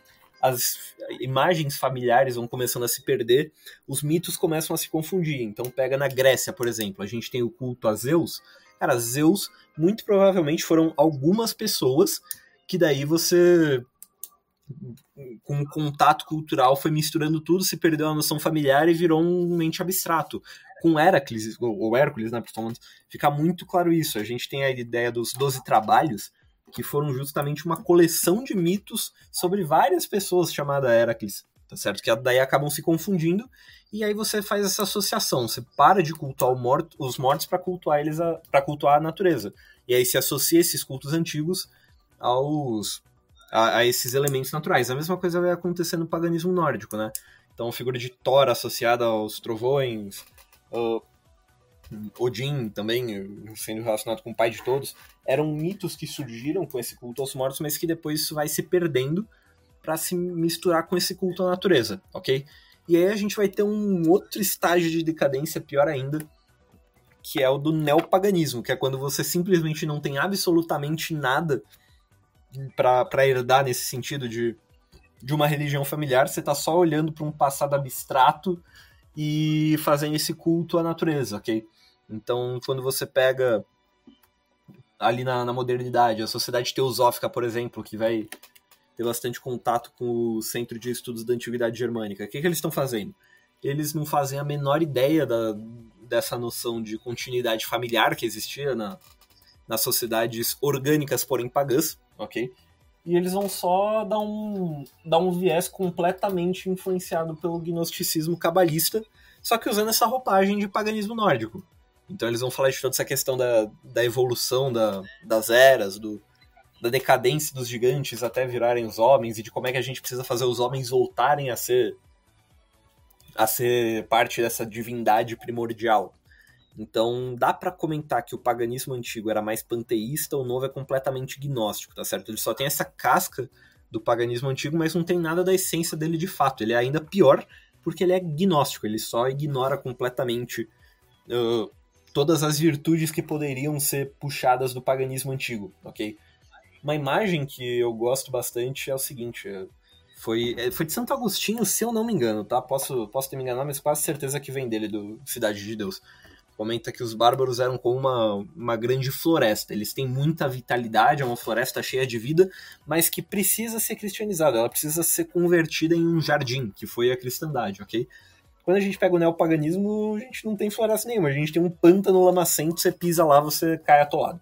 As imagens familiares vão começando a se perder, os mitos começam a se confundir. Então, pega na Grécia, por exemplo, a gente tem o culto a Zeus. Cara, Zeus, muito provavelmente foram algumas pessoas que daí você com o contato cultural foi misturando tudo, se perdeu a noção familiar e virou um mente abstrato com Heracles, ou Hércules, né, principalmente, fica muito claro isso. A gente tem a ideia dos Doze Trabalhos, que foram justamente uma coleção de mitos sobre várias pessoas chamada Heracles, tá certo? Que daí acabam se confundindo, e aí você faz essa associação, você para de cultuar morto, os mortos para cultuar eles para cultuar a natureza. E aí se associa esses cultos antigos aos a, a, esses elementos naturais. A mesma coisa vai acontecer no paganismo nórdico, né? Então, a figura de Thor associada aos trovões, uh, Odin também, sendo relacionado com o pai de todos, eram mitos que surgiram com esse culto aos mortos, mas que depois isso vai se perdendo para se misturar com esse culto à natureza, ok? E aí a gente vai ter um outro estágio de decadência pior ainda, que é o do neopaganismo, que é quando você simplesmente não tem absolutamente nada para herdar nesse sentido de, de uma religião familiar, você está só olhando para um passado abstrato e fazendo esse culto à natureza, ok? Então, quando você pega ali na, na modernidade, a sociedade teosófica, por exemplo, que vai ter bastante contato com o Centro de Estudos da Antiguidade Germânica, o que, que eles estão fazendo? Eles não fazem a menor ideia da, dessa noção de continuidade familiar que existia na, nas sociedades orgânicas, porém pagãs, ok? E eles vão só dar um, dar um viés completamente influenciado pelo gnosticismo cabalista, só que usando essa roupagem de paganismo nórdico. Então eles vão falar de toda essa questão da, da evolução da, das eras, do, da decadência dos gigantes até virarem os homens, e de como é que a gente precisa fazer os homens voltarem a ser a ser parte dessa divindade primordial. Então, dá para comentar que o paganismo antigo era mais panteísta, o novo é completamente gnóstico, tá certo? Ele só tem essa casca do paganismo antigo, mas não tem nada da essência dele de fato. Ele é ainda pior porque ele é gnóstico, ele só ignora completamente uh, todas as virtudes que poderiam ser puxadas do paganismo antigo, ok? Uma imagem que eu gosto bastante é o seguinte, é, foi, é, foi de Santo Agostinho, se eu não me engano, tá? Posso, posso ter me enganado, mas quase certeza que vem dele, do Cidade de Deus. Comenta que os bárbaros eram como uma, uma grande floresta. Eles têm muita vitalidade, é uma floresta cheia de vida, mas que precisa ser cristianizada, ela precisa ser convertida em um jardim, que foi a cristandade, ok? Quando a gente pega o neopaganismo, a gente não tem floresta nenhuma. A gente tem um pântano lamacento, você pisa lá, você cai atolado.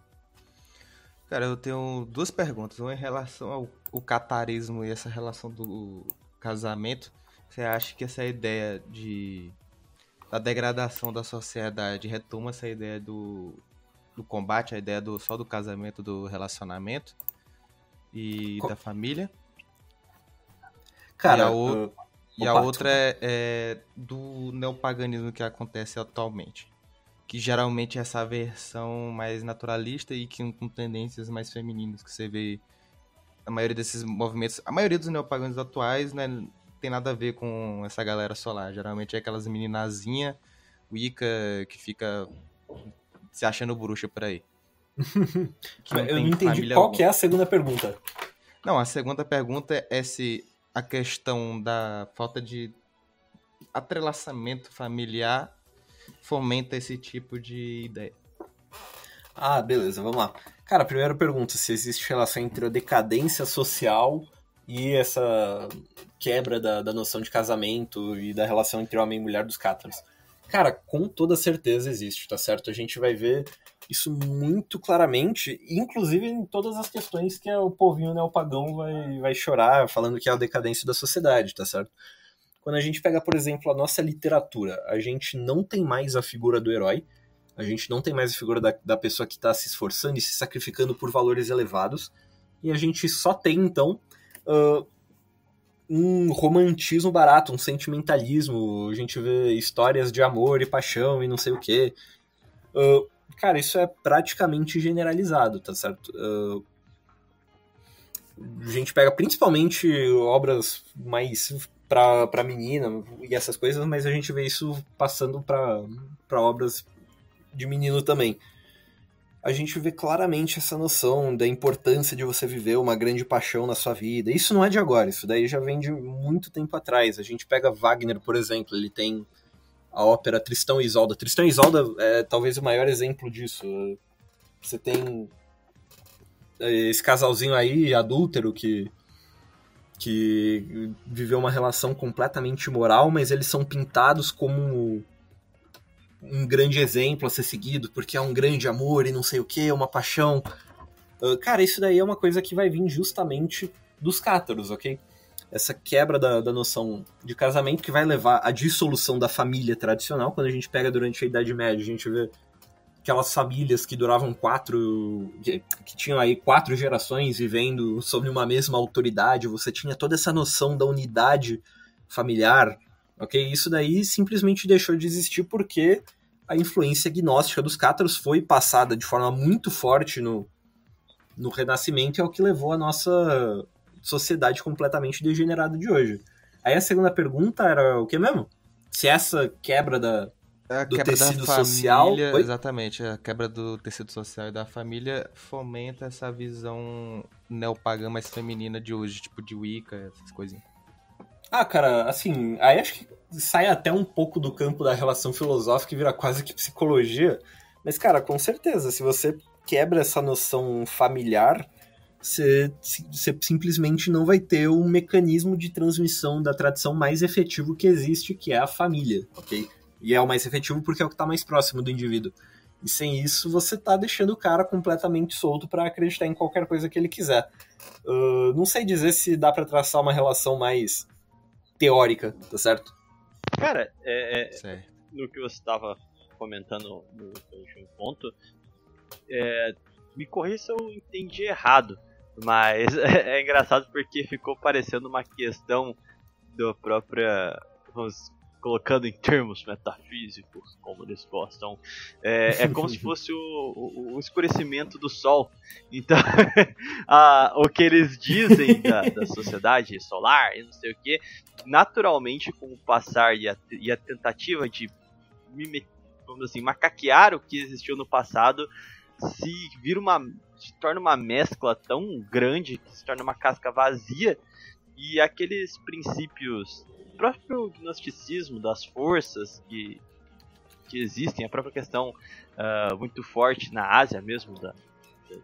Cara, eu tenho duas perguntas. Uma em relação ao, ao catarismo e essa relação do casamento. Você acha que essa ideia de da degradação da sociedade retoma essa ideia do, do combate, a ideia do só do casamento, do relacionamento e Co da família? Cara, o... E a outra é, é, do neopaganismo que acontece atualmente. Que geralmente é essa versão mais naturalista e que com tendências mais femininas que você vê a maioria desses movimentos, a maioria dos neopaganismos atuais, né, tem nada a ver com essa galera solar. Geralmente é aquelas meninazinha Wicca que fica se achando bruxa por aí. não Eu não entendi qual alguma. que é a segunda pergunta. Não, a segunda pergunta é se a questão da falta de atrelaçamento familiar fomenta esse tipo de ideia. Ah, beleza, vamos lá. Cara, primeira pergunta, se existe relação entre a decadência social e essa quebra da, da noção de casamento e da relação entre homem e mulher dos cátaros. Cara, com toda certeza existe, tá certo? A gente vai ver isso muito claramente, inclusive em todas as questões que o povinho neopagão vai, vai chorar, falando que é a decadência da sociedade, tá certo? Quando a gente pega, por exemplo, a nossa literatura, a gente não tem mais a figura do herói, a gente não tem mais a figura da, da pessoa que está se esforçando e se sacrificando por valores elevados, e a gente só tem, então, uh, um romantismo barato, um sentimentalismo, a gente vê histórias de amor e paixão e não sei o que. Uh, cara, isso é praticamente generalizado, tá certo? Uh, a gente pega principalmente obras mais pra, menina e essas coisas, mas a gente vê isso passando pra, pra obras de menino também. A gente vê claramente essa noção da importância de você viver uma grande paixão na sua vida. Isso não é de agora, isso daí já vem de muito tempo atrás. A gente pega Wagner, por exemplo, ele tem a ópera Tristão e Isolda. Tristão e Isolda é talvez o maior exemplo disso. Você tem é, esse casalzinho aí, adúltero, que, que viveu uma relação completamente imoral, mas eles são pintados como um grande exemplo a ser seguido, porque é um grande amor e não sei o que, uma paixão. Uh, cara, isso daí é uma coisa que vai vir justamente dos cátaros, ok? essa quebra da, da noção de casamento que vai levar à dissolução da família tradicional. Quando a gente pega durante a Idade Média, a gente vê aquelas famílias que duravam quatro. Que, que, tinham aí quatro gerações vivendo sob uma mesma autoridade, você tinha toda essa noção da unidade familiar, ok? Isso daí simplesmente deixou de existir porque a influência gnóstica dos cátaros foi passada de forma muito forte no, no Renascimento e é o que levou a nossa sociedade completamente degenerada de hoje. Aí a segunda pergunta era o que mesmo? Se essa quebra da, a do quebra tecido da família, social. Exatamente, a quebra do tecido social e da família fomenta essa visão neopagã mais feminina de hoje, tipo de Wicca, essas coisinhas. Ah, cara, assim, aí acho que sai até um pouco do campo da relação filosófica e vira quase que psicologia. Mas, cara, com certeza, se você quebra essa noção familiar, você, você simplesmente não vai ter um mecanismo de transmissão da tradição mais efetivo que existe, que é a família, ok? E é o mais efetivo porque é o que está mais próximo do indivíduo. E sem isso, você tá deixando o cara completamente solto para acreditar em qualquer coisa que ele quiser. Uh, não sei dizer se dá para traçar uma relação mais teórica, tá certo? Cara, é, é, Certo. no que você estava comentando no último ponto, é, me corrija se eu entendi errado, mas é, engraçado porque ficou parecendo uma questão da própria. Vamos colocando em termos metafísicos, como eles gostam, é, é como se fosse o, o, o, escurecimento do sol. Então, a, o que eles dizem da, da, sociedade solar e não sei o que, naturalmente, com o passar e a, e a tentativa de, vamos assim, macaquear o que existiu no passado, se vira uma. se torna uma mescla tão grande que se torna uma casca vazia e aqueles princípios próprio gnosticismo das forças que, que existem, a própria questão uh, muito forte na Ásia mesmo, da,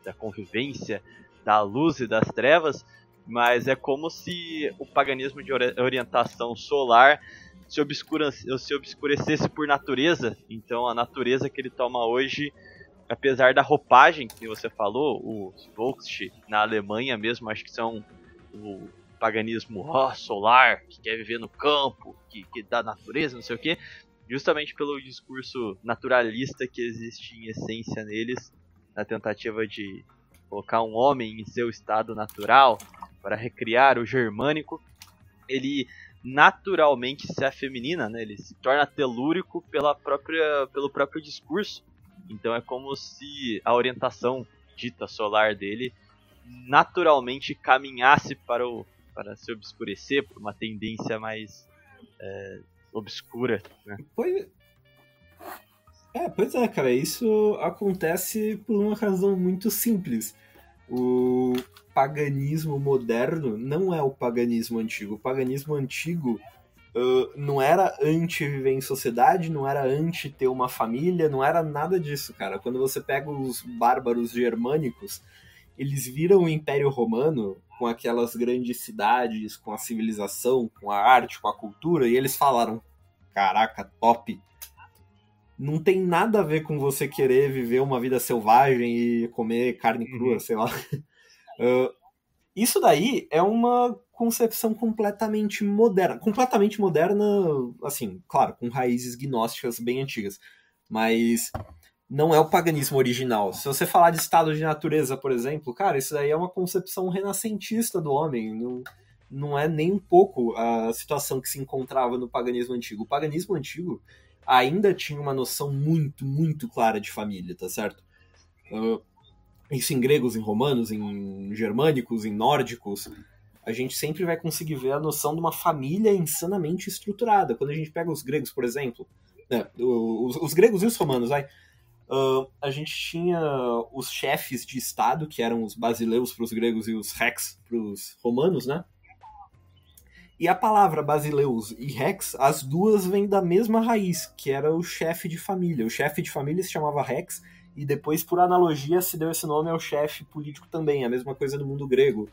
da convivência da luz e das trevas, mas é como se o paganismo de orientação solar se, se obscurecesse por natureza. Então a natureza que ele toma hoje, apesar da roupagem que você falou, os Volkswagen na Alemanha mesmo, acho que são o, paganismo solar, que quer viver no campo, que, que natureza, não sei o que, justamente pelo discurso naturalista que existe em essência neles, na tentativa de colocar um homem em seu estado natural para recriar o germânico, ele naturalmente se afemina, né? Ele se torna telúrico pela própria, pelo próprio discurso. Então é como se a orientação dita solar dele naturalmente caminhasse para o para se obscurecer por uma tendência mais é, obscura. Né? Pois, é, pois é, cara, isso acontece por uma razão muito simples. O paganismo moderno não é o paganismo antigo. O paganismo antigo uh, não era anti viver em sociedade, não era anti ter uma família, não era nada disso, cara. Quando você pega os bárbaros germânicos, eles viram o Império Romano com aquelas grandes cidades, com a civilização, com a arte, com a cultura, e eles falaram: caraca, top. Não tem nada a ver com você querer viver uma vida selvagem e comer carne crua, uhum. sei lá. Uh, isso daí é uma concepção completamente moderna. Completamente moderna, assim, claro, com raízes gnósticas bem antigas. Mas não é o paganismo original. Se você falar de estado de natureza, por exemplo, cara, isso daí é uma concepção renascentista do homem. Não, não é nem um pouco a situação que se encontrava no paganismo antigo. O paganismo antigo ainda tinha uma noção muito, muito clara de família, tá certo? Uh, isso em gregos, em romanos, em germânicos, em nórdicos, a gente sempre vai conseguir ver a noção de uma família insanamente estruturada. Quando a gente pega os gregos, por exemplo, né, os, os gregos e os romanos, vai Uh, a gente tinha os chefes de estado, que eram os basileus para os gregos e os rex para os romanos, né? E a palavra basileus e rex, as duas vêm da mesma raiz, que era o chefe de família. O chefe de família se chamava rex, e depois, por analogia, se deu esse nome ao chefe político também, a mesma coisa no mundo grego.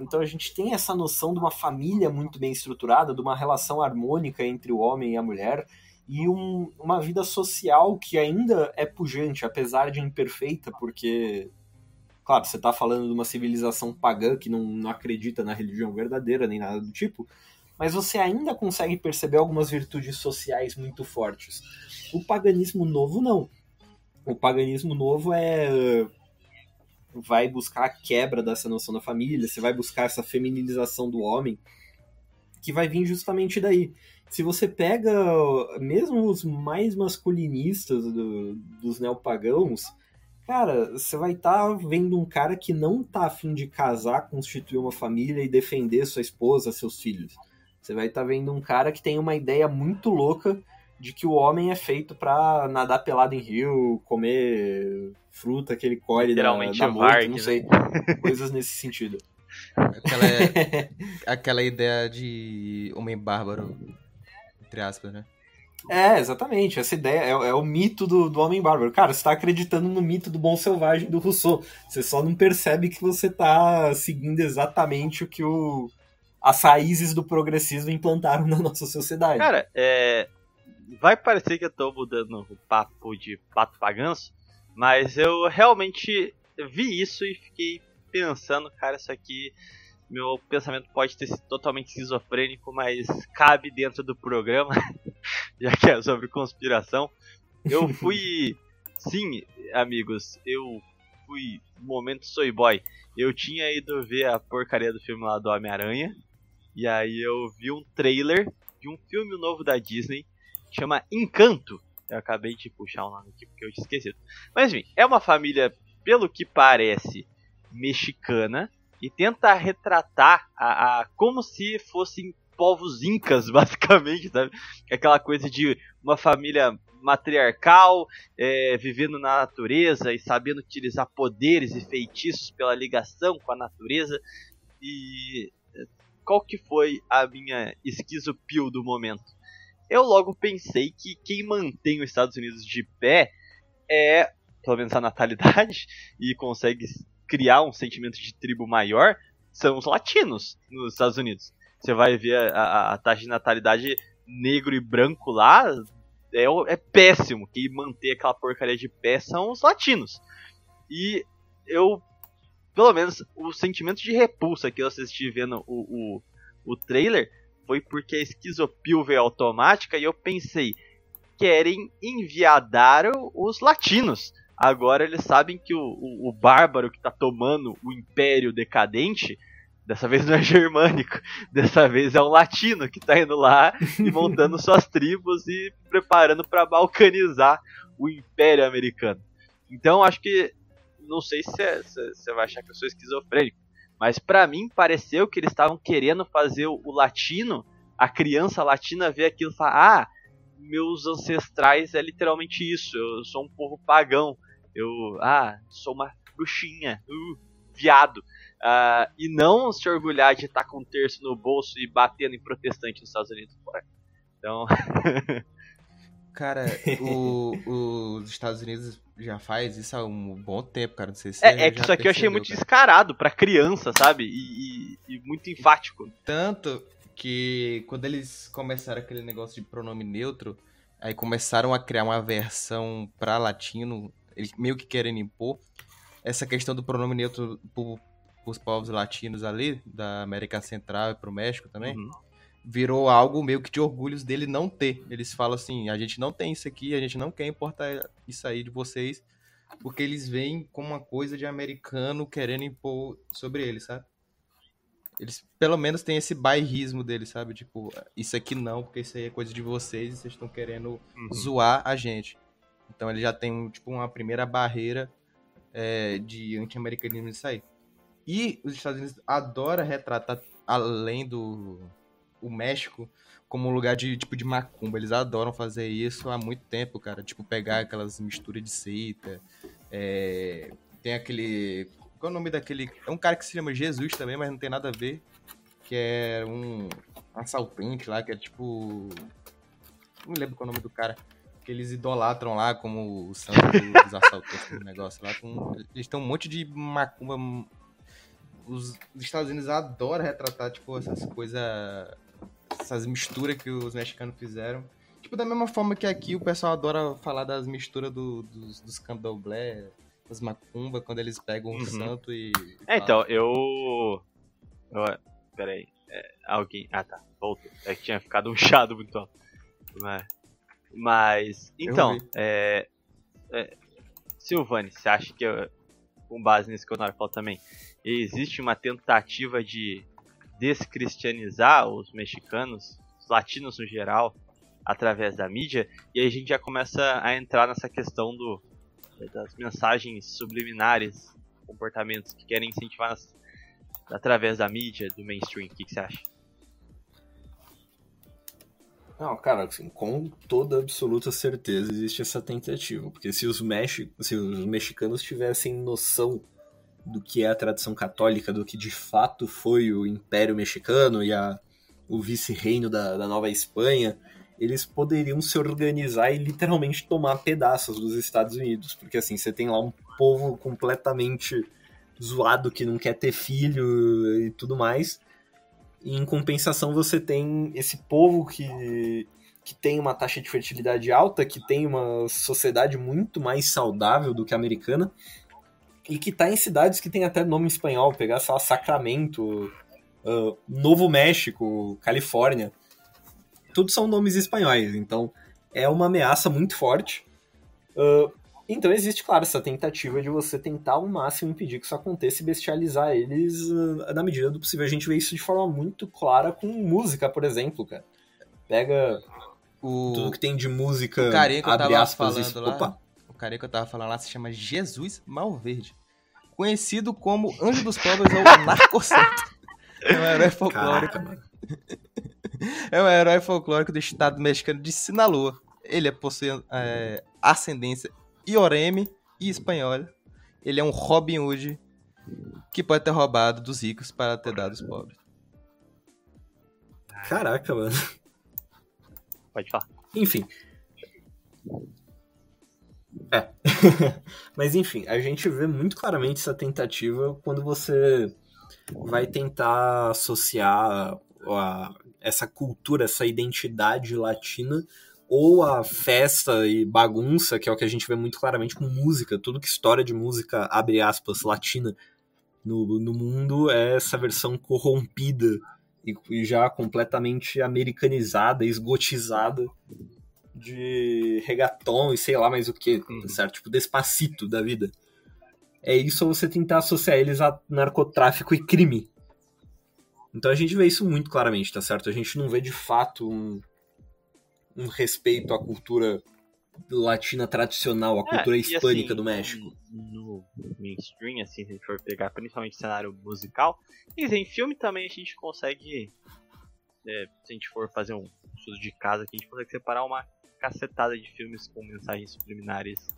Então a gente tem essa noção de uma família muito bem estruturada, de uma relação harmônica entre o homem e a mulher, e um, uma vida social que ainda é pujante, apesar de imperfeita, porque, claro, você está falando de uma civilização pagã que não, não acredita na religião verdadeira nem nada do tipo, mas você ainda consegue perceber algumas virtudes sociais muito fortes. O paganismo novo, não. o paganismo novo é vai buscar a quebra dessa noção da família, você vai buscar essa feminilização do homem, que vai vir justamente daí. Se você pega mesmo os mais masculinistas do, dos neopagãos, cara, você vai estar tá vendo um cara que não tá afim de casar, constituir uma família e defender sua esposa, seus filhos. Você vai estar tá vendo um cara que tem uma ideia muito louca de que o homem é feito para nadar pelado em rio, comer fruta que ele colhe da, da morte, não sei, né? coisas nesse sentido. Aquela, aquela ideia de homem bárbaro, entre aspas, né? É, exatamente. Essa ideia é, é o mito do, do homem bárbaro. Cara, você está acreditando no mito do bom selvagem do Rousseau. Você só não percebe que você está seguindo exatamente o que o, as raízes do progressismo implantaram na nossa sociedade. Cara, é, vai parecer que eu tô mudando o papo de pato paganço, mas eu realmente vi isso e fiquei pensando, cara, isso aqui. Meu pensamento pode ter sido totalmente esquizofrênico, mas cabe dentro do programa, já que é sobre conspiração. Eu fui. Sim, amigos, eu fui. Momento Soy Boy. Eu tinha ido ver a porcaria do filme lá do Homem-Aranha. E aí eu vi um trailer de um filme novo da Disney chama Encanto. Eu acabei de puxar o nome aqui porque eu tinha esquecido. Mas enfim, é uma família, pelo que parece, mexicana e tenta retratar a, a como se fossem povos incas, basicamente, sabe? Aquela coisa de uma família matriarcal, é, vivendo na natureza e sabendo utilizar poderes e feitiços pela ligação com a natureza. E qual que foi a minha esquizopio do momento? eu logo pensei que quem mantém os Estados Unidos de pé é, pelo menos a natalidade, e consegue criar um sentimento de tribo maior, são os latinos nos Estados Unidos. Você vai ver a, a, a taxa de natalidade negro e branco lá, é, é péssimo. Quem mantém aquela porcaria de pé são os latinos. E eu, pelo menos, o sentimento de repulsa que eu assisti vendo o, o, o trailer foi porque a esquizopil veio automática e eu pensei, querem enviadar os latinos. Agora eles sabem que o, o, o bárbaro que está tomando o império decadente, dessa vez não é germânico, dessa vez é um latino que está indo lá e montando suas tribos e preparando para balcanizar o império americano. Então acho que não sei se você vai achar que eu sou esquizofrênico, mas para mim pareceu que eles estavam querendo fazer o, o, latino, a criança latina ver aquilo e falar: ah, meus ancestrais é literalmente isso, eu sou um povo pagão, eu, ah, sou uma bruxinha, uh, viado. Uh, e não se orgulhar de estar com um terço no bolso e batendo em protestante nos Estados Unidos. Então. Cara, o, os Estados Unidos já faz isso há um bom tempo, cara. Não sei se É, é que isso aqui eu achei muito cara. descarado pra criança, sabe? E, e, e, muito enfático. Tanto que quando eles começaram aquele negócio de pronome neutro, aí começaram a criar uma versão pra latino, eles meio que querem impor essa questão do pronome neutro pro, pros povos latinos ali, da América Central e pro México também. Uhum virou algo meio que de orgulhos dele não ter. Eles falam assim: a gente não tem isso aqui, a gente não quer importar isso aí de vocês, porque eles veem como uma coisa de americano querendo impor sobre eles, sabe? Eles pelo menos têm esse bairrismo deles, sabe? Tipo, isso aqui não, porque isso aí é coisa de vocês e vocês estão querendo uhum. zoar a gente. Então ele já tem tipo uma primeira barreira é, de anti-americanismo nisso aí. E os Estados Unidos adoram retratar, além do, o México como um lugar de tipo de macumba. Eles adoram fazer isso há muito tempo, cara. Tipo, pegar aquelas misturas de seita. É... Tem aquele. Qual é o nome daquele. É um cara que se chama Jesus também, mas não tem nada a ver. Que é um assaltante lá, que é tipo. Não lembro qual é o nome do cara. Que eles idolatram lá como o santo dos assaltantes, do negócio lá. Com... Eles têm um monte de macumba. Os Estados Unidos adoram retratar, tipo, essas coisas essas misturas que os mexicanos fizeram. Tipo, da mesma forma que aqui o pessoal adora falar das misturas do, dos, dos candomblé, das macumba, quando eles pegam um uhum. santo e. é, então, eu. eu peraí. É, alguém. Ah, tá. Voltou. É que tinha ficado um chado muito alto. Mas. Mas. Então, é, é, Silvani, você acha que, com base nisso que o Nora falou também, existe uma tentativa de descristianizar os mexicanos, os latinos no geral, através da mídia? E aí a gente já começa a entrar nessa questão do, das mensagens subliminares, comportamentos que querem incentivar nas, através da mídia, do mainstream. O que, que você acha? Não, cara, assim, com toda absoluta certeza existe essa tentativa. Porque se os, mexi se os mexicanos tivessem noção do que é a tradição católica, do que de fato foi o Império Mexicano e a, o vice-reino da, da Nova Espanha, eles poderiam se organizar e literalmente tomar pedaços dos Estados Unidos. Porque assim, você tem lá um povo completamente zoado que não quer ter filho e tudo mais. E em compensação, você tem esse povo que, que tem uma taxa de fertilidade alta, que tem uma sociedade muito mais saudável do que a americana, e que está em cidades que tem até nome espanhol, pegar, sei lá, Sacramento, uh, Novo México, Califórnia. Tudo são nomes espanhóis, então é uma ameaça muito forte. Uh, então existe, claro, essa tentativa de você tentar ao máximo impedir que isso aconteça e bestializar eles uh, na medida do possível. A gente vê isso de forma muito clara com música, por exemplo, cara. Pega o... tudo que tem de música, o carinha que eu tava aspas, falando isso. lá, Opa, O carinha que eu tava falando lá se chama Jesus Malverde. Conhecido como Anjo dos Pobres ou Narcosanto. É um herói folclórico. caraca, mano. É um herói folclórico do estado mexicano de Sinaloa. Ele é possui é, ascendência ioreme e espanhola. Ele é um Robin Hood que pode ter roubado dos ricos para ter dado aos pobres. Caraca, mano. Pode falar. Enfim. É. Mas enfim, a gente vê muito claramente essa tentativa quando você vai tentar associar a- essa cultura, essa identidade latina ou a festa e bagunça, que é o que a gente vê muito claramente com música. Tudo que história de música, abre aspas, latina no, no mundo é essa versão corrompida e, e já completamente americanizada, esgotizada de reggaeton e sei lá mais o que, Uhum. certo? Tipo, despacito da vida. É isso você tentar associar eles a narcotráfico e crime. Então a gente vê isso muito claramente, tá certo? A gente não vê de fato um, um respeito à cultura latina tradicional, à cultura É, e hispânica assim, do México. No mainstream, assim, se a gente for pegar principalmente cenário musical, e em filme também a gente consegue, é, se a gente for fazer um estudo de casa, aqui, a gente consegue separar uma cacetada de filmes com mensagens subliminares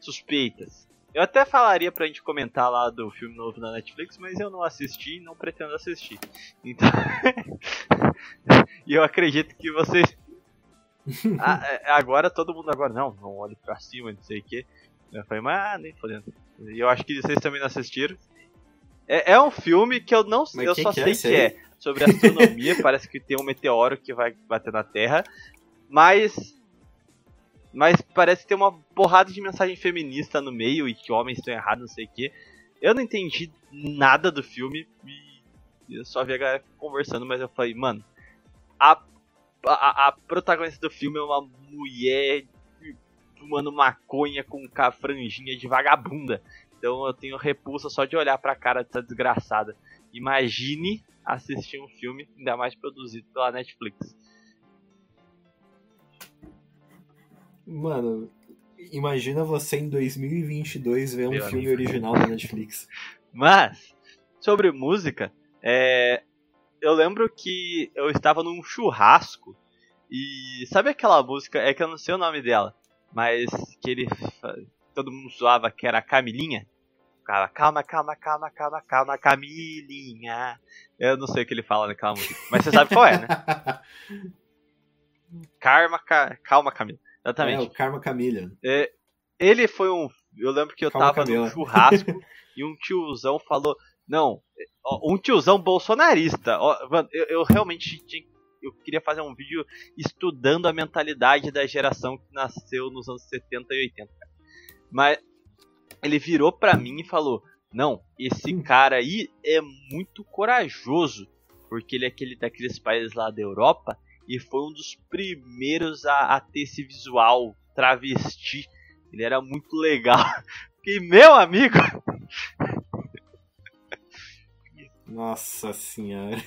suspeitas. Eu até falaria pra gente comentar lá do filme novo na Netflix, mas eu não assisti e não pretendo assistir. Então. e eu acredito que vocês. Ah, é, agora todo mundo agora, não, não olhe pra cima, não sei o que. Eu falei, mas ah, nem fodendo. E eu acho que vocês também não assistiram. É, é um filme que eu não Mas eu só que é sei esse que é sobre astronomia, parece que tem um meteoro que vai bater na Terra, mas mas parece ter uma porrada de mensagem feminista no meio e que homens estão errados, não sei o que. Eu não entendi nada do filme e eu só vi a galera conversando, mas eu falei, mano, a, a, a protagonista do filme é uma mulher fumando maconha com franjinha de vagabunda. Então eu tenho repulsa só de olhar pra cara dessa desgraçada. Imagine assistir um filme, ainda mais produzido pela Netflix. Mano, imagina você em 2022 ver um Meu filme amigo. original da Netflix. Mas, sobre música, é, eu lembro que eu estava num churrasco e sabe aquela música, é que eu não sei o nome dela, mas que ele todo mundo zoava que era a Camilinha. Ficava, calma, calma, calma, calma, calma, Camilinha. Eu não sei o que ele fala naquela música, mas você sabe qual é, né? Karma, ca- calma, Camila. É, Exatamente. o Karma Camilha. É, ele foi um. Eu lembro que eu Calma, tava Camila. num churrasco e um tiozão falou. Não, um tiozão bolsonarista. Mano, eu, eu realmente tinha, eu queria fazer um vídeo estudando a mentalidade da geração que nasceu nos anos 70 e 80. cara. Mas ele virou pra mim e falou: Não, esse cara aí é muito corajoso. Porque ele é aquele daqueles países lá da Europa e foi um dos primeiros a, a ter esse visual travesti Ele era muito legal. E meu amigo. Nossa senhora.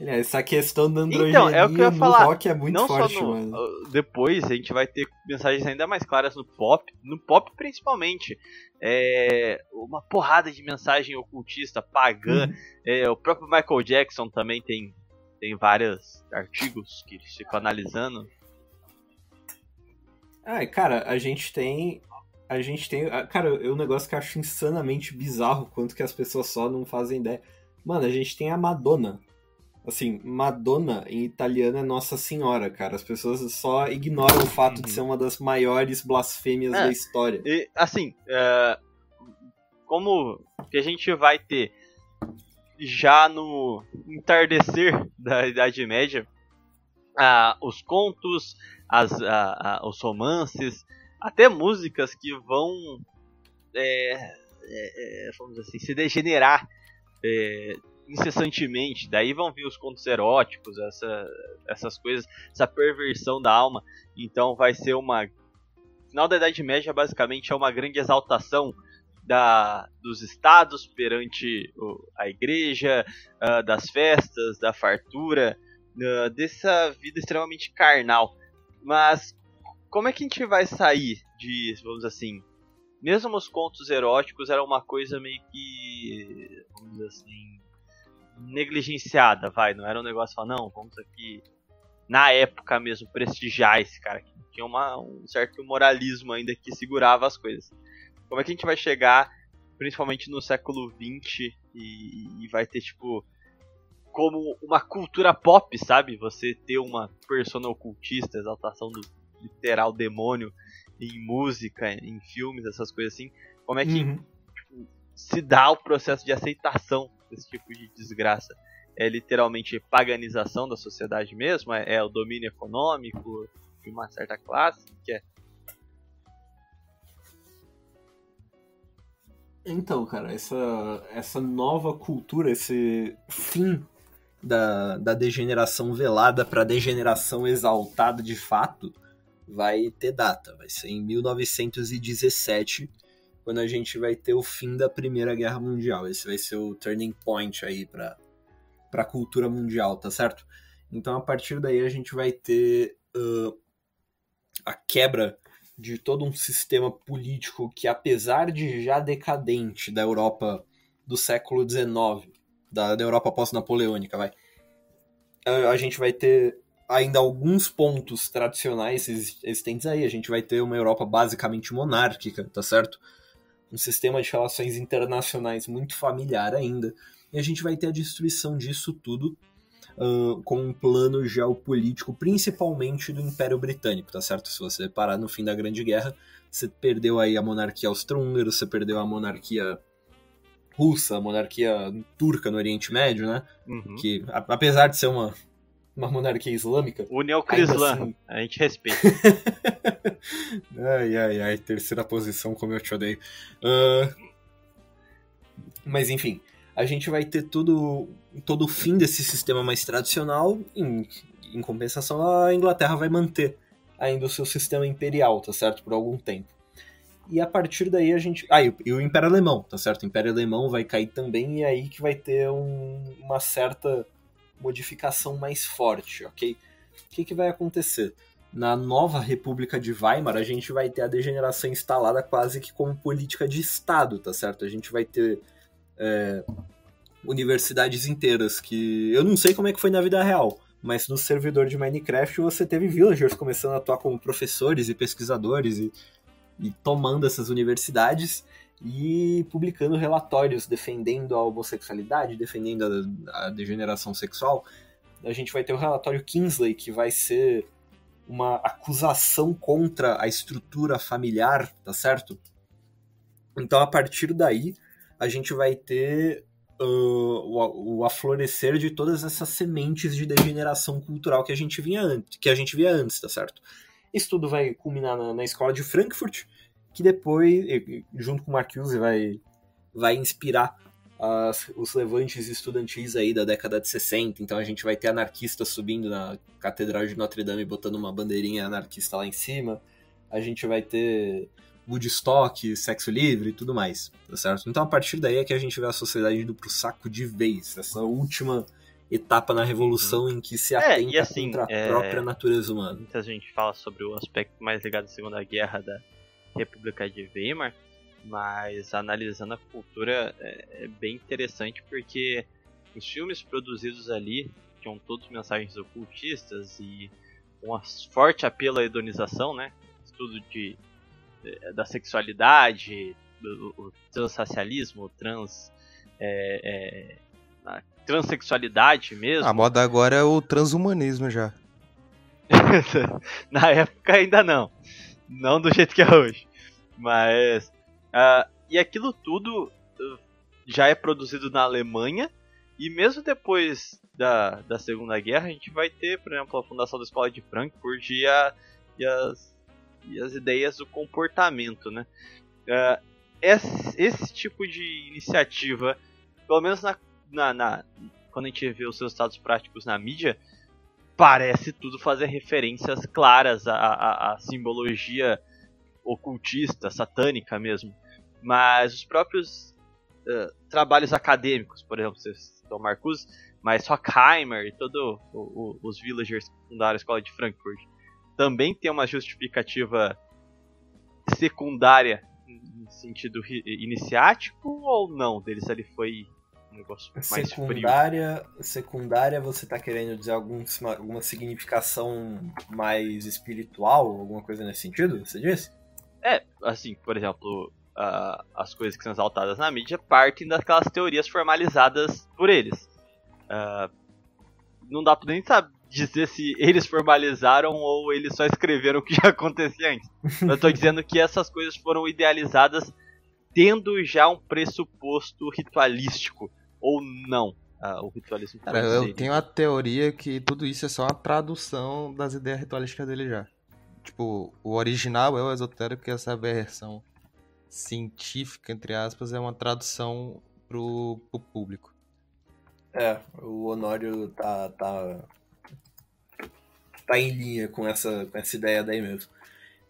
Essa questão da androginia Então, é o que eu ia no falar. rock é muito não forte, no, mano. uh, Depois a gente vai ter mensagens ainda mais claras no pop. No pop principalmente. É, uma porrada de mensagem ocultista, pagã. Uhum. É, o próprio Michael Jackson também tem, tem vários artigos que eles ficam analisando. Ah, cara, a gente tem. A gente tem. Cara, é um negócio que eu acho insanamente bizarro, quanto que as pessoas só não fazem ideia. Mano, a gente tem a Madonna. Assim, Madonna em italiano é Nossa Senhora, cara. As pessoas só ignoram o fato de Uhum. ser uma das maiores blasfêmias É. da história. E, assim, é, como que a gente vai ter já no entardecer da Idade Média ah, os contos, as, ah, ah, os romances, até músicas que vão, é, é, é, vamos assim, se degenerar é, incessantemente. Daí vão vir os contos eróticos, essa, essas coisas, essa perversão da alma. Então vai ser uma final da Idade Média basicamente é uma grande exaltação da, dos estados perante a igreja, ah, das festas, da fartura, ah, dessa vida extremamente carnal. Mas como é que a gente vai sair de, vamos assim, mesmo os contos eróticos eram uma coisa meio que, vamos dizer assim, negligenciada, vai, não era um negócio falar, não, vamos aqui na época mesmo prestigiar esse cara que tinha uma, um certo moralismo ainda que segurava as coisas. Como é que a gente vai chegar, principalmente no século XX, e, e vai ter, tipo, como uma cultura pop, sabe? Você ter uma persona ocultista, exaltação do literal demônio em música, em filmes, essas coisas assim. Como é que Uhum. se dá o processo de aceitação desse tipo de desgraça? É literalmente paganização da sociedade mesmo? É, é o domínio econômico de uma certa classe? Que é Então, cara, essa, essa nova cultura, esse fim da, da degeneração velada para degeneração exaltada de fato, vai ter data. Vai ser em 1917, quando a gente vai ter o fim da Primeira Guerra Mundial. Esse vai ser o turning point aí para a cultura mundial, tá certo? Então, a partir daí, a gente vai ter uh, a quebra de todo um sistema político que, apesar de já decadente da Europa do século XIX, da, da Europa pós-napoleônica, vai, a, a gente vai ter ainda alguns pontos tradicionais exis- existentes aí. A gente vai ter uma Europa basicamente monárquica, tá certo? Um sistema de relações internacionais muito familiar ainda. E a gente vai ter a destruição disso tudo ah, com um plano geopolítico, principalmente do Império Britânico, tá certo? Se você parar no fim da Grande Guerra, você perdeu aí a monarquia austro-húngara, você perdeu a monarquia russa, a monarquia turca no Oriente Médio, né? uhum. Que, a- apesar de ser uma, uma monarquia islâmica, União Ainda Crislã, assim- a gente respeita. Ai, ai, ai, terceira posição, como eu te odeio. Ah, mas enfim, a gente vai ter todo, todo o fim desse sistema mais tradicional. Em, em compensação, a Inglaterra vai manter ainda o seu sistema imperial, tá certo? Por algum tempo. E a partir daí a gente. Ah, e o, e o Império Alemão, tá certo? O Império Alemão vai cair também, e é aí que vai ter um- uma certa modificação mais forte, ok? O que, que vai acontecer? na nova República de Weimar, a gente vai ter a degeneração instalada quase que como política de Estado, tá certo? A gente vai ter é, universidades inteiras que. Eu não sei como é que foi na vida real, mas no servidor de Minecraft você teve villagers começando a atuar como professores e pesquisadores e, e tomando essas universidades e publicando relatórios defendendo a homossexualidade, defendendo a, a degeneração sexual. A gente vai ter o relatório Kingsley, que vai ser uma acusação contra a estrutura familiar, tá certo? Então, a partir daí, a gente vai ter uh, o, o aflorescer de todas essas sementes de degeneração cultural que a gente vinha antes, que a gente via antes, tá certo? Isso tudo vai culminar na, na escola de Frankfurt, que depois, junto com Marcuse, vai, vai inspirar as, os levantes estudantis aí da década de 60. Então a gente vai ter anarquistas subindo na Catedral de Notre Dame botando uma bandeirinha anarquista lá em cima. a gente vai ter Woodstock, sexo livre e tudo mais, tá certo? Então a partir daí é que a gente vê a sociedade indo pro saco de vez, essa última etapa na revolução em que se É, atenta e assim, contra a é, própria natureza humana. Muita gente fala sobre o aspecto mais ligado à Segunda Guerra da República de Weimar, mas analisando a cultura é, é bem interessante porque os filmes produzidos ali tinham todos mensagens ocultistas e um forte apelo à hedonização, né? Estudo de, eh, da sexualidade, do, o transracialismo, trans, é, é, a transexualidade mesmo. A moda agora é o transhumanismo já. Na época ainda não. Não do jeito que é hoje. Mas. ah, e aquilo tudo uh, já é produzido na Alemanha. E mesmo depois da, da Segunda Guerra, a gente vai ter, por exemplo, a fundação da Escola de Frankfurt e, a, e, as, e as ideias do comportamento, né? Ah, esse, esse tipo de iniciativa, pelo menos na, na, na- quando a gente vê os seus estados práticos na mídia, parece tudo fazer referências claras à, à, à simbologia ocultista, satânica mesmo. Mas os próprios eh, trabalhos acadêmicos, por exemplo, você citou Marcuse, mas Horkheimer e todos os villagers que fundaram a escola de Frankfurt também tem uma justificativa secundária em sentido iniciático ou não? Deles ali foi um negócio mais frio. secundária, secundária, você tá querendo dizer algum, alguma significação mais espiritual, alguma coisa nesse sentido? Você disse? É, assim, por exemplo, ah, as coisas que são exaltadas na mídia partem daquelas teorias formalizadas por eles. Ah, não dá pra nem saber dizer se eles formalizaram ou eles só escreveram o que já acontecia antes. Eu tô dizendo que essas coisas foram idealizadas tendo já um pressuposto ritualístico, ou não. Ah, o ritualismo tá no eu dele. tenho a teoria que tudo isso é só uma tradução das ideias ritualísticas dele já. Tipo, o original é o esotérico e essa versão científica, entre aspas, é uma tradução pro, pro público. É, o Honório tá, tá, tá em linha com essa, com essa ideia daí mesmo.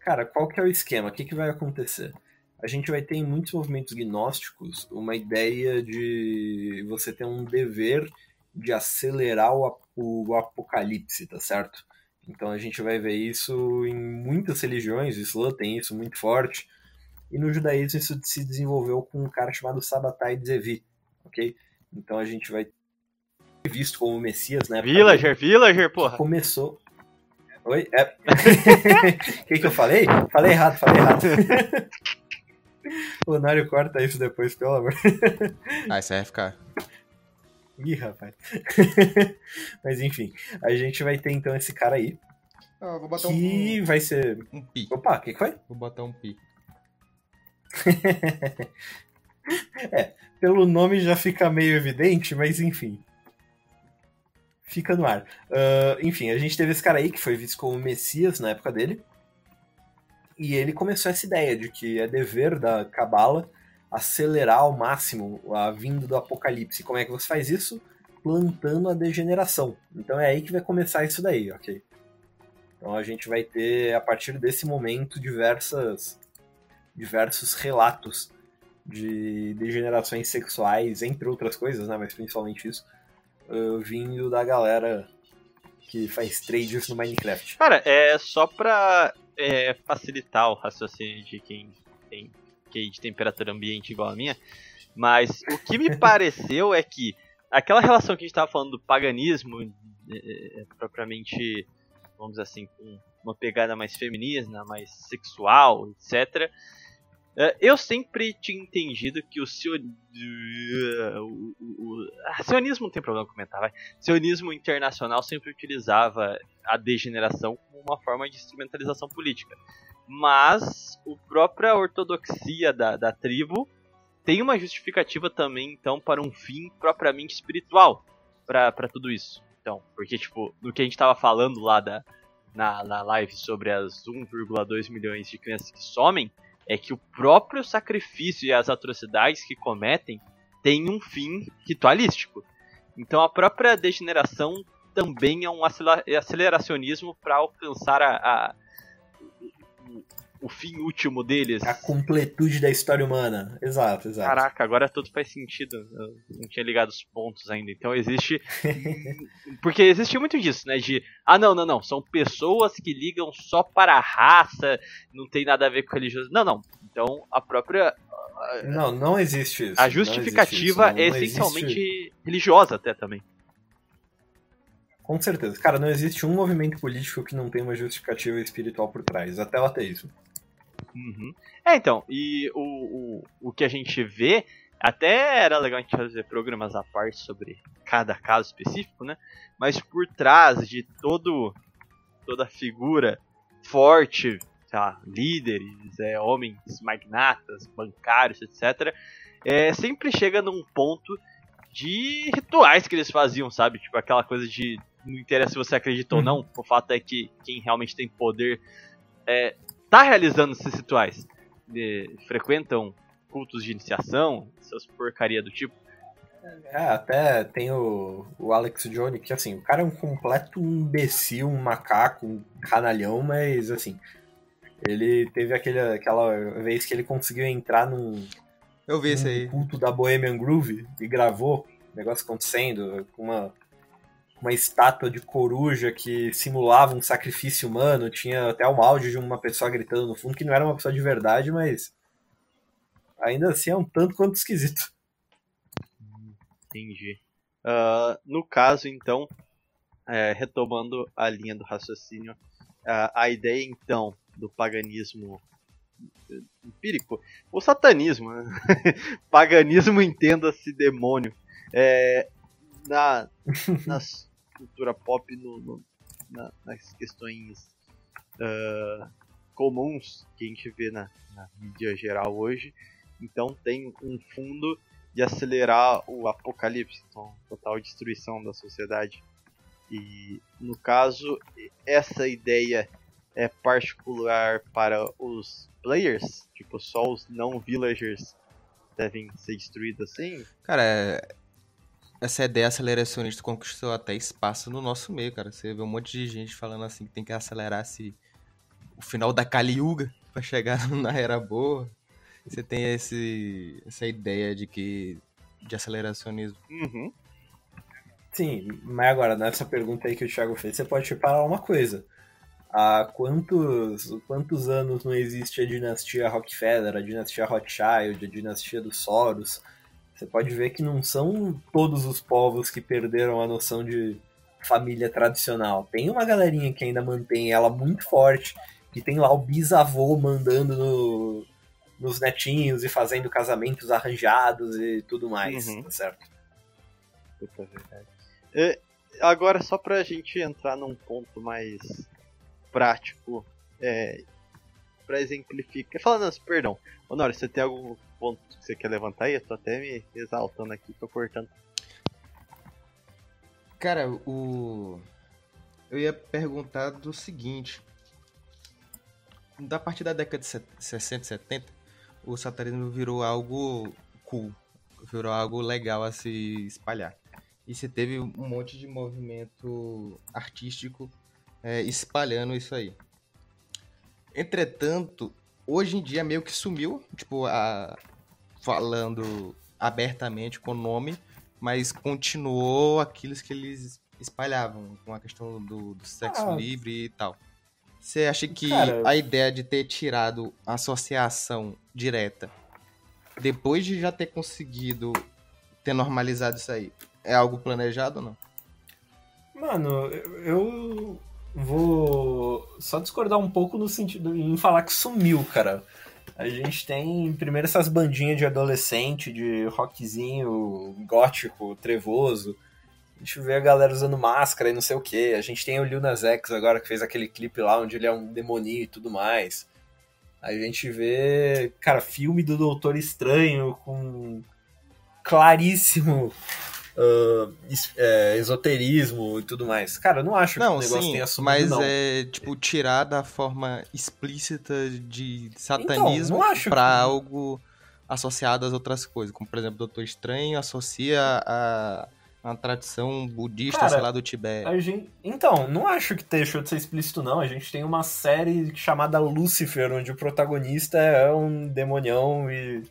Cara, qual que é o esquema? O que, que vai acontecer? A gente vai ter em muitos movimentos gnósticos uma ideia de você ter um dever de acelerar o, o apocalipse, tá certo? Então a gente vai ver isso em muitas religiões, o Islã tem isso muito forte, e no judaísmo isso se desenvolveu com um cara chamado Sabbatai Zevi, ok? Então a gente vai ter visto como Messias, né? Villager, Villager, porra! Começou. Oi? É. O que, que eu falei? Falei errado, falei errado. o Nário corta isso depois, pelo amor. Ah, isso aí vai ficar. Ih, rapaz. Mas enfim, a gente vai ter então esse cara aí, Ah, vou botar que vai ser. um, um pi. Opa, o que, que foi? Vou botar um pi. Pelo nome já fica meio evidente, mas enfim. Fica no ar. Ah, enfim, a gente teve esse cara aí que foi visto como Messias na época dele. E ele começou essa ideia de que é dever da Cabala acelerar ao máximo a vinda do apocalipse. Como é que você faz isso? Plantando a degeneração. Então é aí que vai começar isso daí, ok? Então a gente vai ter, a partir desse momento, diversas, diversos relatos de degenerações sexuais, entre outras coisas, né? Mas principalmente isso, uh, vindo da galera que faz trades no Minecraft. Cara, é só pra é, facilitar o raciocínio de quem tem QI de temperatura ambiente igual a minha. Mas o que me pareceu é que aquela relação que a gente tava falando do paganismo, é, é, propriamente, vamos dizer assim, com uma pegada mais feminina, mais sexual, etc. é, Eu sempre tinha entendido que o, sion... o, o, o... Ah, sionismo não tem problema comentar, vai. Sionismo internacional sempre utilizava a degeneração como uma forma de instrumentalização política. Mas a própria ortodoxia da, da tribo tem uma justificativa também, então, para um fim propriamente espiritual para tudo isso. Então, porque, tipo, no que a gente tava falando lá da, na, na live sobre as 1,2 milhões de crianças que somem, é que o próprio sacrifício e as atrocidades que cometem têm um fim ritualístico. Então a própria degeneração também é um acelera- aceleracionismo para alcançar a, a- o fim último deles. A completude da história humana. Exato, exato. Caraca, agora tudo faz sentido. Eu não tinha ligado os pontos ainda. Então existe. Porque existe muito disso, né? De. Ah, não, não, não. São pessoas que ligam só para a raça, não tem nada a ver com religioso. Não, não. Então a própria. Não, não existe isso. A justificativa existe isso. é Não essencialmente existe- religiosa, até também. Com certeza. Cara, não existe um movimento político que não tenha uma justificativa espiritual por trás. Até o ateísmo. Uhum. É, então, e o, o, o que a gente vê, até era legal a gente fazer programas à parte sobre cada caso específico, né? Mas por trás de todo toda figura forte, lá, líderes, é, homens magnatas, bancários, etc., é, sempre chega num ponto de rituais que eles faziam, sabe? Tipo aquela coisa de não interessa se você acredita ou não, o fato é que quem realmente tem poder é, tá realizando esses rituais. De- frequentam cultos de iniciação, essas porcaria do tipo. É, até tem o, o Alex Jones, que assim, o cara é um completo imbecil, um macaco, um canalhão, mas assim, ele teve aquele, aquela vez que ele conseguiu entrar num, Eu vi num aí. culto da Bohemian Groove e gravou o negócio acontecendo com uma, uma estátua de coruja que simulava um sacrifício humano, tinha até um áudio de uma pessoa gritando no fundo, que não era uma pessoa de verdade, mas ainda assim é um tanto quanto esquisito. Entendi. Ah, no caso, então, é, retomando a linha do raciocínio, ah, a ideia então do paganismo empírico, o satanismo, né? paganismo entenda-se demônio, é, na, na cultura pop, no- no- na- nas questões ah, comuns que a gente vê na, na mídia geral hoje, então tem um fundo de acelerar o apocalipse, então, total destruição da sociedade. E no caso, essa ideia é particular para os players, tipo, só os não villagers devem ser destruídos assim? Cara, essa ideia aceleracionista conquistou até espaço no nosso meio, cara. Você vê um monte de gente falando assim que tem que acelerar se o final da Kali Yuga pra chegar na era boa. Você tem esse, essa ideia de que de aceleracionismo. Uhum. Sim, mas agora, nessa pergunta aí que o Thiago fez, você pode reparar uma coisa. Há quantos, quantos anos não existe a dinastia Rockefeller, a dinastia Rothschild, a dinastia dos Soros? Você pode ver que não são todos os povos que perderam a noção de família tradicional. Tem uma galerinha que ainda mantém ela muito forte, que tem lá o bisavô mandando no- nos netinhos e fazendo casamentos arranjados e tudo mais, Uhum. tá certo? Puta verdade. É, agora, só pra gente entrar num ponto mais prático, é, pra exemplificar. Falando perdão. Honório, você tem algum ponto que você quer levantar aí? Eu tô até me exaltando aqui, tô cortando. Cara, o. Eu ia perguntar do seguinte. Da partir da década de set- 60, 70, o satanismo virou algo cool. Virou algo legal a se espalhar. E você teve um monte de movimento artístico é, espalhando isso aí. Entretanto, hoje em dia meio que sumiu, tipo, a... falando abertamente com o nome, mas continuou aquilo que eles espalhavam, com a questão do, do sexo Ah. livre e tal. Você acha que Cara- a ideia de ter tirado a associação direta, depois de já ter conseguido ter normalizado isso aí, é algo planejado ou não? Mano, eu vou só discordar um pouco no sentido em falar que sumiu, cara. A gente tem primeiro essas bandinhas de adolescente, de rockzinho gótico, trevoso. A gente vê a galera usando máscara e não sei o que. A gente tem o Lil Nas X agora que fez aquele clipe lá onde ele é um demoninho e tudo mais. A gente vê, cara, filme do Doutor Estranho com claríssimo é, esoterismo e tudo mais. Cara, eu não acho que Não, o negócio sim, tenha sumido, mas não. é tipo tirar da forma explícita de satanismo acho pra que- algo associado às outras coisas, como por exemplo, Doutor Estranho associa a uma tradição budista, Cara, sei lá, do Tibete. Gente... Então, não acho que deixou de ser explícito, não. A gente tem uma série chamada Lucifer, onde o protagonista é um demonião e.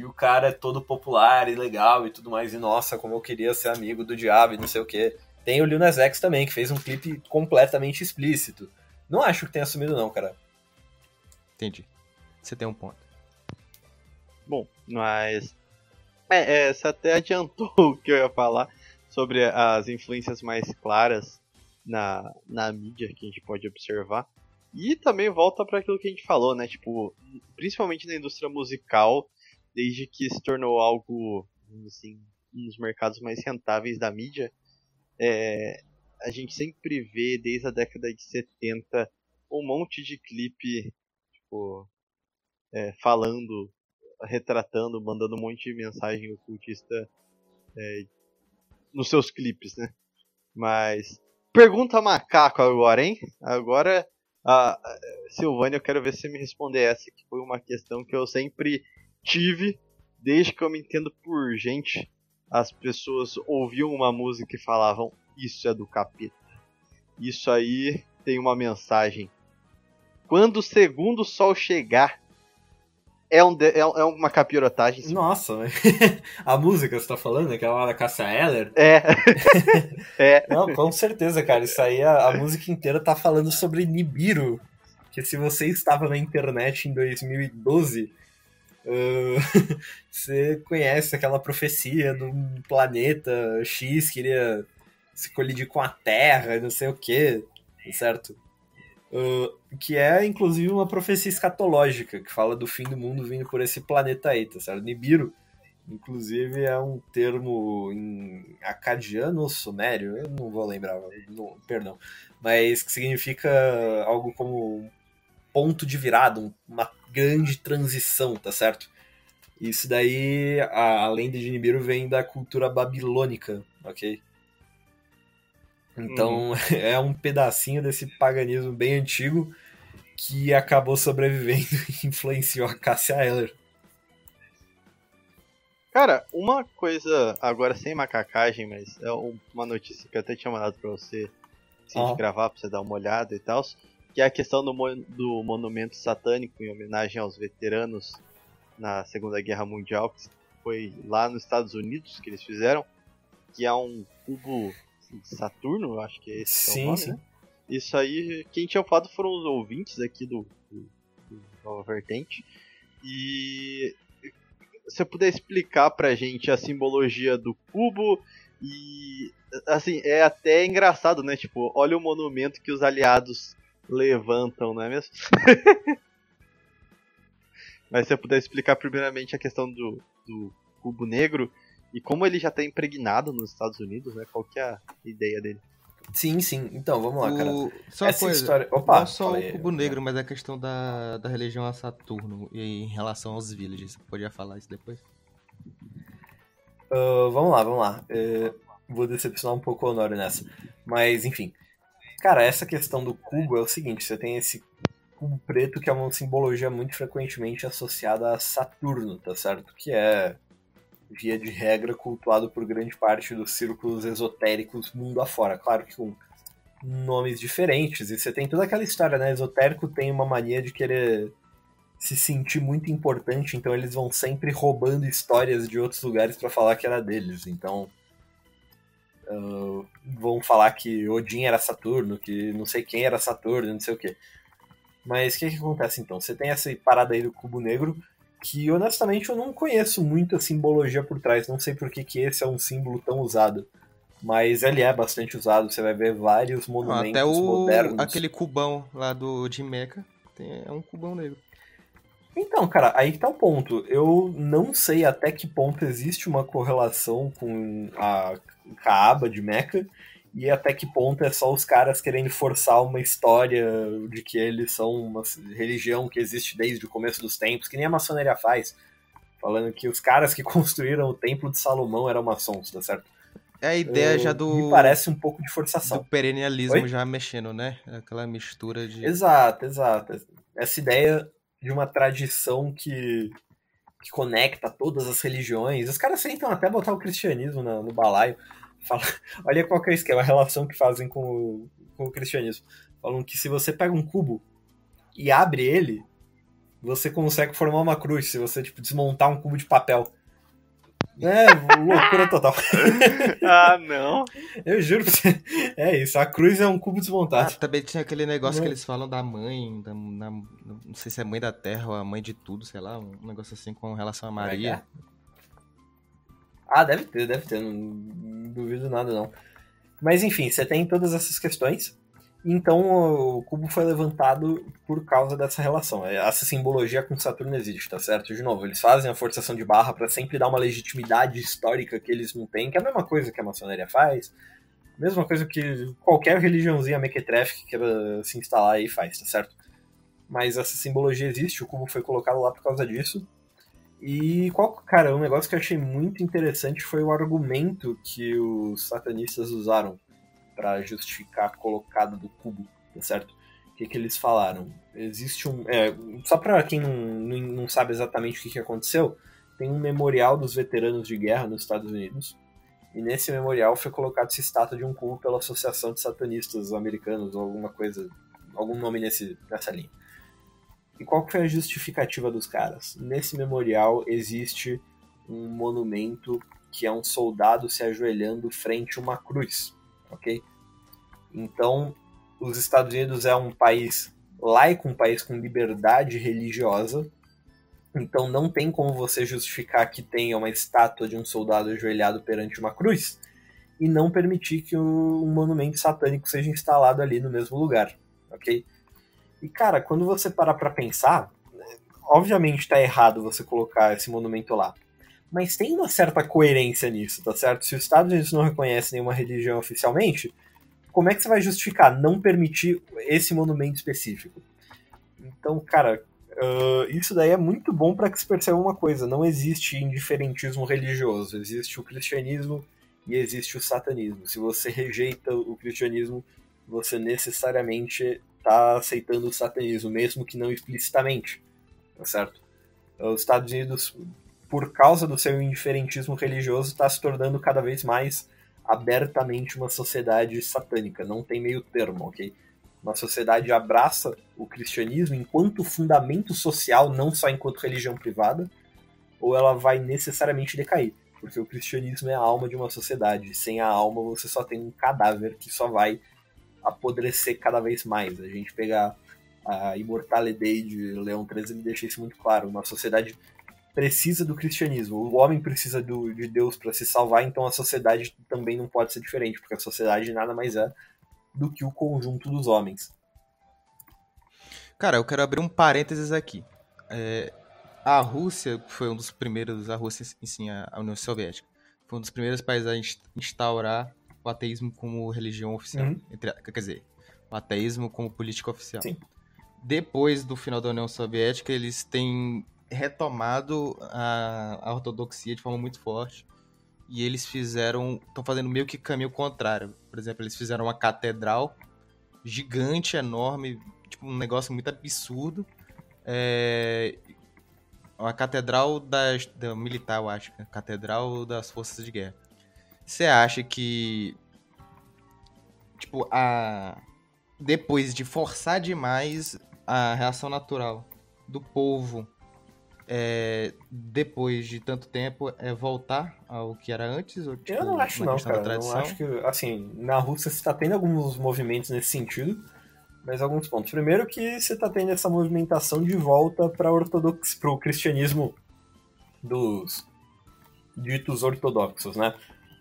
E o cara é todo popular e legal e tudo mais. E nossa, como eu queria ser amigo do diabo e não sei o que. Tem o Lil Nas X também, que fez um clipe completamente explícito. Não acho que tenha assumido, não, cara. Entendi. Você tem um ponto. Bom, mas. É, é, você até adiantou o que eu ia falar sobre as influências mais claras na, na mídia que a gente pode observar. E também volta para aquilo que a gente falou, né? Tipo, principalmente na indústria musical, desde que se tornou algo, assim, um dos mercados mais rentáveis da mídia, é, a gente sempre vê, desde a década de 70, um monte de clipe, tipo, é, falando retratando, mandando um monte de mensagem ocultista é, nos seus clipes, né? Mas. Pergunta macaco agora, hein? Agora, a, Silvânia, eu quero ver se você me responder essa, que foi uma questão que eu sempre tive, desde que eu me entendo por gente. As pessoas ouviam uma música e falavam: Isso é do capeta. Isso aí tem uma mensagem. Quando o segundo sol chegar, é, um, é, é uma capirotagem. Nossa, a música você tá falando, aquela da Cassia Eller? É. é. Não, com certeza, cara. Isso aí, a, a, música inteira tá falando sobre Nibiru. Que se você estava na internet em 2012, uh, você conhece aquela profecia de um planeta X que iria se colidir com a Terra não sei o que, certo? Uh, que é inclusive uma profecia escatológica que fala do fim do mundo vindo por esse planeta aí, tá certo? Nibiru, inclusive, é um termo em acadiano ou sumério, eu não vou lembrar, não, perdão, mas que significa algo como ponto de virada, uma grande transição, tá certo? Isso daí, a, a lenda de Nibiru vem da cultura babilônica, ok? Então uhum. é um pedacinho desse paganismo bem antigo que acabou sobrevivendo e influenciou a Cassia Eller. Cara, uma coisa, agora sem macacagem, mas é uma notícia que eu até tinha mandado pra você assim, de gravar, pra você dar uma olhada e tal, que é a questão do, do monumento satânico em homenagem aos veteranos na Segunda Guerra Mundial, que foi lá nos Estados Unidos que eles fizeram, que é um cubo Saturno, eu acho que é esse sim, que é o nome, sim. Né? Isso aí, quem tinha falado foram os ouvintes aqui do, do, do Nova Vertente. E se você puder explicar pra gente a simbologia do cubo e assim, é até engraçado, né? Tipo, olha o monumento que os aliados levantam, não é mesmo? Mas se você puder explicar primeiramente a questão do, do cubo negro e como ele já está impregnado nos Estados Unidos, né? Qual que é a ideia dele? Sim, sim. Então, vamos lá, cara. O... Só Essa coisa, história... Opa, não só o cubo negro, mas a questão da, da religião a Saturno e em relação aos villages. Você podia falar isso depois? Uh, vamos lá, vamos lá. Uh, vou decepcionar um pouco o Honório nessa. Mas, enfim. Cara, essa questão do cubo é o seguinte: você tem esse cubo preto que é uma simbologia muito frequentemente associada a Saturno, tá certo? Que é via de regra, cultuado por grande parte dos círculos esotéricos mundo afora. Claro que com nomes diferentes. E você tem toda aquela história, né? Esotérico tem uma mania de querer se sentir muito importante, então eles vão sempre roubando histórias de outros lugares para falar que era deles. Então. Uh, vão falar que Odin era Saturno, que não sei quem era Saturno, não sei o que. Mas o que, que acontece então? Você tem essa parada aí do cubo negro, que honestamente eu não conheço muita simbologia por trás, não sei por que, que esse é um símbolo tão usado. Mas ele é bastante usado, você vai ver vários monumentos Até o, modernos. Aquele cubão lá do de Meca é um cubão negro. Então, cara, aí que tá o ponto. Eu não sei até que ponto existe uma correlação com a Kaaba de Meca e até que ponto é só os caras querendo forçar uma história de que eles são uma religião que existe desde o começo dos tempos, que nem a maçonaria faz, falando que os caras que construíram o templo de Salomão eram maçons, tá certo? É a ideia já do. Me parece um pouco de forçação. Do perennialismo Oi? já mexendo, né? Aquela mistura de. Exato, exato. Essa ideia de uma tradição que que conecta todas as religiões. Os caras tentam até botar o cristianismo no, no balaio. Fala, olha qual que é o esquema, a relação que fazem com o, com o cristianismo. Falam que se você pega um cubo e abre ele, você consegue formar uma cruz. Se você tipo, desmontar um cubo de papel. É, loucura total. ah, não. Eu juro pra você. É isso, a cruz é um cubo desmontado. Ah, também tinha aquele negócio não. que eles falam da mãe, da, na, não sei se é mãe da terra ou a mãe de tudo, sei lá, um negócio assim com relação a Maria. É ah, deve ter, deve ter, não, não duvido nada não. Mas enfim, você tem todas essas questões. Então o cubo foi levantado por causa dessa relação. É, essa simbologia com Saturno existe, tá certo? De novo, eles fazem a forçação de barra para sempre dar uma legitimidade histórica que eles não têm, que é a mesma coisa que a maçonaria faz, mesma coisa que qualquer religiãozinha mequetrefe que queira se instalar aí faz, tá certo? Mas essa simbologia existe, o cubo foi colocado lá por causa disso. E qual, cara, um negócio que eu achei muito interessante foi o argumento que os satanistas usaram para justificar a colocada do cubo, tá certo? O que, que eles falaram? Existe um. É, só para quem não, não, sabe exatamente o que, que aconteceu, tem um memorial dos veteranos de guerra nos Estados Unidos. E nesse memorial foi colocado essa estátua de um cubo pela Associação de Satanistas Americanos, ou alguma coisa, algum nome nesse, nessa linha. E qual foi a justificativa dos caras? Nesse memorial existe um monumento que é um soldado se ajoelhando frente a uma cruz, ok? Então, os Estados Unidos é um país laico, um país com liberdade religiosa. Então, não tem como você justificar que tenha uma estátua de um soldado ajoelhado perante uma cruz e não permitir que um monumento satânico seja instalado ali no mesmo lugar, ok? E cara, quando você parar para pensar, obviamente tá errado você colocar esse monumento lá. Mas tem uma certa coerência nisso, tá certo? Se os Estados Unidos não reconhecem nenhuma religião oficialmente, como é que você vai justificar não permitir esse monumento específico? Então, cara, uh, isso daí é muito bom para que se perceba uma coisa: não existe indiferentismo religioso, existe o cristianismo e existe o satanismo. Se você rejeita o cristianismo, você necessariamente está aceitando o satanismo, mesmo que não explicitamente, tá certo? Os Estados Unidos, por causa do seu indiferentismo religioso, está se tornando cada vez mais abertamente uma sociedade satânica, não tem meio termo, ok? Uma sociedade abraça o cristianismo enquanto fundamento social, não só enquanto religião privada, ou ela vai necessariamente decair, porque o cristianismo é a alma de uma sociedade. Sem a alma, você só tem um cadáver que só vai apodrecer cada vez mais. A gente pegar a Immortalidade de Leão 13 me deixa isso muito claro. Uma sociedade precisa do cristianismo. O homem precisa do, de Deus para se salvar, então a sociedade também não pode ser diferente, porque a sociedade nada mais é do que o conjunto dos homens. Cara, eu quero abrir um parênteses aqui. É, a Rússia foi um dos primeiros, a Rússia, sim, a União Soviética, foi um dos primeiros países a instaurar o ateísmo como religião oficial. Uhum. Entre, quer dizer, o ateísmo como política oficial. Sim. Depois do final da União Soviética, eles têm retomado a, a ortodoxia de forma muito forte. E eles fizeram. estão fazendo meio que caminho contrário. Por exemplo, eles fizeram uma catedral gigante, enorme, tipo um negócio muito absurdo. É, uma catedral das, da militar, eu acho. É catedral das forças de guerra. Você acha que. Tipo, a. Depois de forçar demais a reação natural do povo é, depois de tanto tempo, é voltar ao que era antes? Ou, tipo, eu não acho não, cara. Eu acho que, assim, na Rússia você está tendo alguns movimentos nesse sentido, mas alguns pontos. Primeiro que você está tendo essa movimentação de volta para o cristianismo dos ditos ortodoxos, né?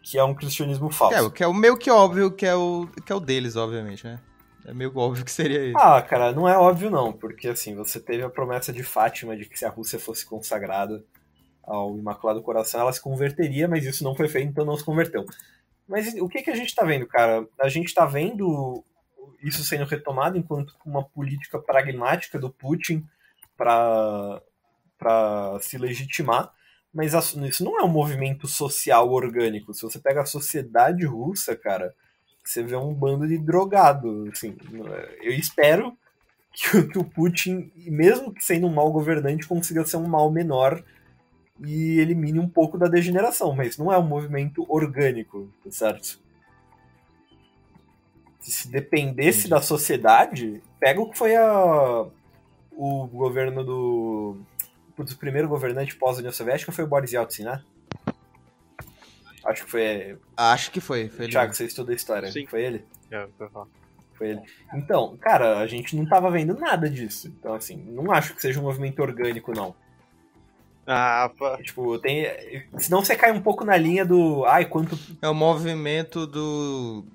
Que é um cristianismo falso. É, que é o meio que óbvio que é o, que é o deles, obviamente, né? É meio óbvio que seria isso. Ah, cara, não é óbvio não, porque assim, você teve a promessa de Fátima de que se a Rússia fosse consagrada ao Imaculado Coração, ela se converteria, mas isso não foi feito, então não se converteu. Mas o que, que a gente tá vendo, cara? A gente tá vendo isso sendo retomado enquanto uma política pragmática do Putin para se legitimar, mas isso não é um movimento social orgânico. Se você pega a sociedade russa, cara, você vê um bando de drogado, assim. Eu espero que, que o Putin, mesmo sendo um mau governante, consiga ser um mal menor e elimine um pouco da degeneração, mas não é um movimento orgânico, tá certo? Se dependesse Entendi. da sociedade, pega o que foi a, o governo do. Putz, o primeiro governante pós-União Soviética foi o Boris Yeltsin, né? Acho que foi. Acho que foi. foi ele Thiago, mesmo. você estuda história. Sim. Foi ele? É. Foi ele. Então, cara, a gente não tava vendo nada disso. Então, assim, não acho que seja um movimento orgânico, não. Ah, pô. Tipo, tem. Senão você cai um pouco na linha do. Ai, quanto. É o movimento do.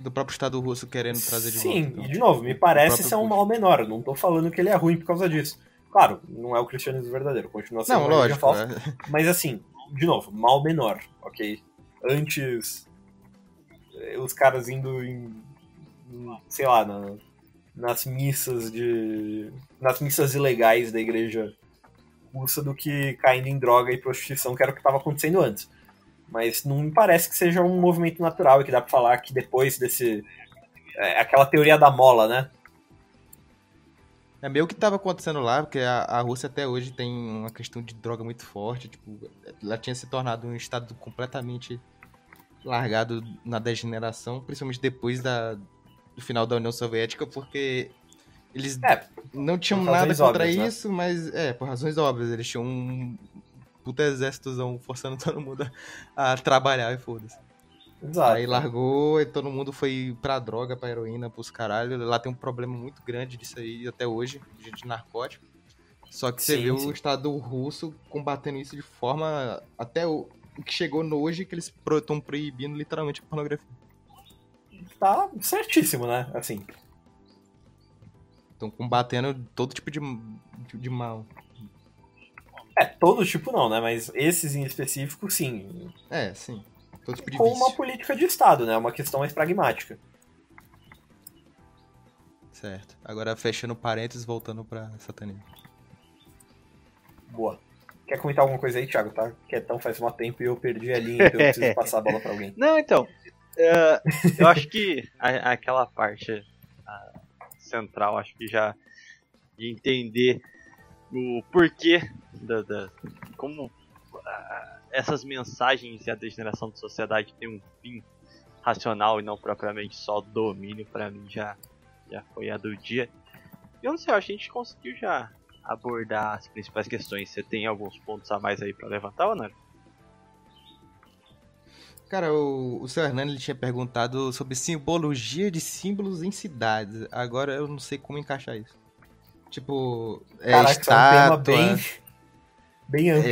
Do próprio Estado russo querendo trazer de Sim, volta. e de novo, me parece ser um mal menor. Eu Não tô falando que ele é ruim por causa disso. Claro, não é o cristianismo verdadeiro, continua sendo Não, lógico. falsa. é. Mas assim, de novo, mal menor, ok? Antes, eh, os caras indo em, sei lá, na- nas missas de. nas missas ilegais da igreja russa do que caindo em droga e prostituição, que era o que estava acontecendo antes. Mas não me parece que seja um movimento natural e que dá pra falar que depois desse. É aquela teoria da mola, né? É meio que tava acontecendo lá, porque a, a Rússia até hoje tem uma questão de droga muito forte. Tipo, ela tinha se tornado um estado completamente largado na degeneração, principalmente depois da, do final da União Soviética, porque eles É, não tinham nada contra óbvias, né? isso, mas é, por razões óbvias, eles tinham um puta exércitozão forçando todo mundo a, a trabalhar e foda-se. Exato. Aí largou e todo mundo foi pra droga, pra heroína, pros caralho. Lá tem um problema muito grande disso aí até hoje, de, narcótico. Só que você Sim, vê sim. o Estado russo combatendo isso de forma. Até o, o que chegou no hoje, que eles estão proibindo literalmente a pornografia. Tá certíssimo, né? Assim. Estão combatendo todo tipo de, de, de mal. É, todo tipo não, né? Mas esses em específico, sim. É, sim. Todo tipo de Com vício. uma política de Estado, né? Uma questão mais pragmática. Certo. Agora fechando parênteses, voltando pra satanismo. Boa. Quer comentar alguma coisa aí, Thiago? Tá quietão faz um tempo e eu perdi a linha, então eu preciso passar a bola pra alguém. Não, então. é, eu acho que a- aquela parte central, acho que já de entender o porquê da, da- como essas mensagens e a degeneração da sociedade tem um fim racional e não propriamente só domínio, pra mim já, já foi a do dia. E eu não sei, eu acho que a gente conseguiu já abordar as principais questões. Você tem alguns pontos a mais aí pra levantar ou não? Cara, o, o seu Hernani ele tinha perguntado sobre simbologia de símbolos em cidades. Agora eu não sei como encaixar isso. Tipo, é Caraca, isso é um tema estátua. bem, bem amplo.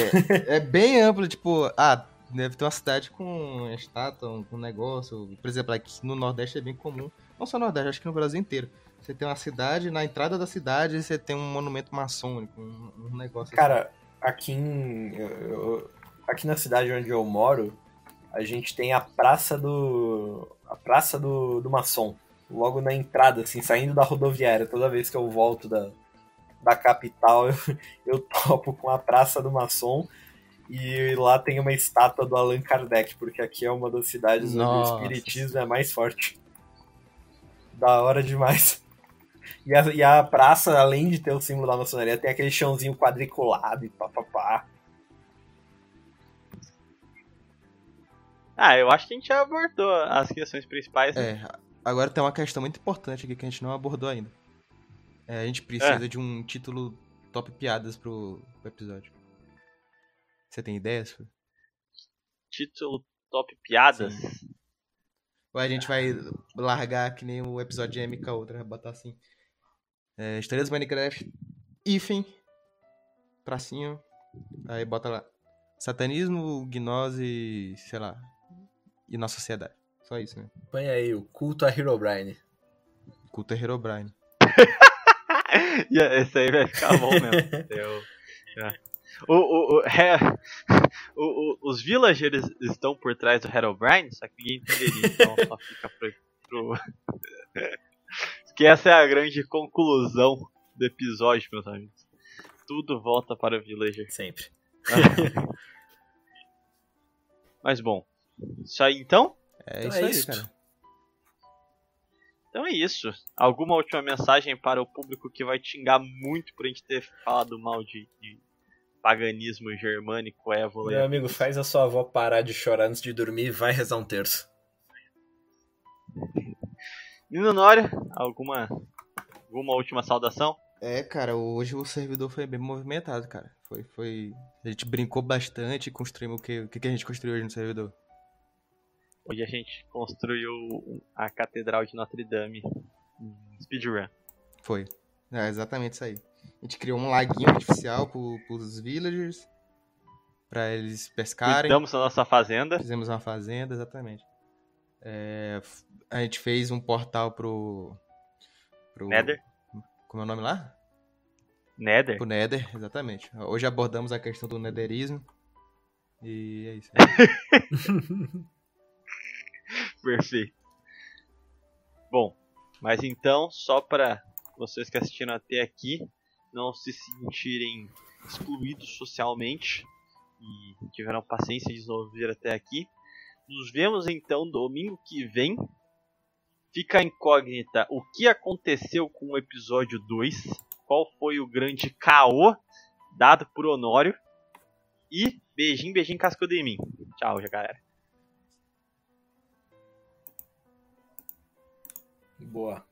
É, é bem amplo, tipo, ah, deve ter uma cidade com estátua, um, negócio. Por exemplo, aqui no Nordeste é bem comum. Não só no Nordeste, acho que no Brasil inteiro. Você tem uma cidade, na entrada da cidade você tem um monumento maçônico, um, negócio assim. Cara, aqui em. eu- aqui na cidade onde eu moro, a gente tem a praça do. a praça do, do maçom. Logo na entrada, assim, saindo da rodoviária. Toda vez que eu volto da, da capital, eu, eu topo com a praça do maçom. E lá tem uma estátua do Allan Kardec, porque aqui é uma das cidades Nossa. onde o espiritismo é mais forte. Da hora demais. E a, e a praça, além de ter o símbolo da maçonaria, tem aquele chãozinho quadriculado e papapá. Ah, eu acho que a gente já abordou as questões principais. né? É, agora tem uma questão muito importante aqui que a gente não abordou ainda. É, a gente precisa de um título top piadas pro, pro episódio. Você tem ideias? Título top piadas. Ou a gente vai largar que nem o episódio de MK vai botar assim. É, História do Minecraft, hífen, tracinho, aí bota lá. Satanismo, gnose, sei lá, e nossa sociedade. Só isso, né? Põe aí o culto a Herobrine. Culto Herobrine. E esse aí vai ficar bom mesmo. Eu- é. O, o, o, é, o- o- os villagers estão por trás do Herobrine, só que ninguém entenderia, então só fica pro, pro... que essa é a grande conclusão do episódio, meus amigos. Tudo volta para o villager. Sempre. Mas bom, isso aí então? É Então isso é aí, isso. cara. Então é isso. Alguma última mensagem para o público que vai xingar muito por a gente ter falado mal de, de paganismo germânico évola. Meu amigo, faz a sua avó parar de chorar antes de dormir e vai rezar um terço. E Nória, alguma, alguma última saudação? É, cara, hoje o servidor foi bem movimentado, cara. Foi, foi... A gente brincou bastante, construímos o que, o que a gente construiu hoje no servidor? Hoje a gente construiu a Catedral de Notre Dame em speedrun. Foi. É exatamente isso aí. A gente criou um laguinho artificial pro, pros villagers, pra eles pescarem. Cuidamos da nossa fazenda. Fizemos uma fazenda, exatamente. É, a gente fez um portal pro... pro Nether. Como é o nome lá? Nether. Pro Nether, exatamente. Hoje abordamos a questão do Netherismo. E é isso. Perfeito. Bom, mas então, só para vocês que assistiram até aqui não se sentirem excluídos socialmente e tiveram paciência de nos ouvir até aqui, nos vemos então domingo que vem. Fica incógnita o que aconteceu com o episódio 2, qual foi o grande caô dado por Honório. E beijinho, beijinho, cascudo em mim. Tchau, galera. Boa.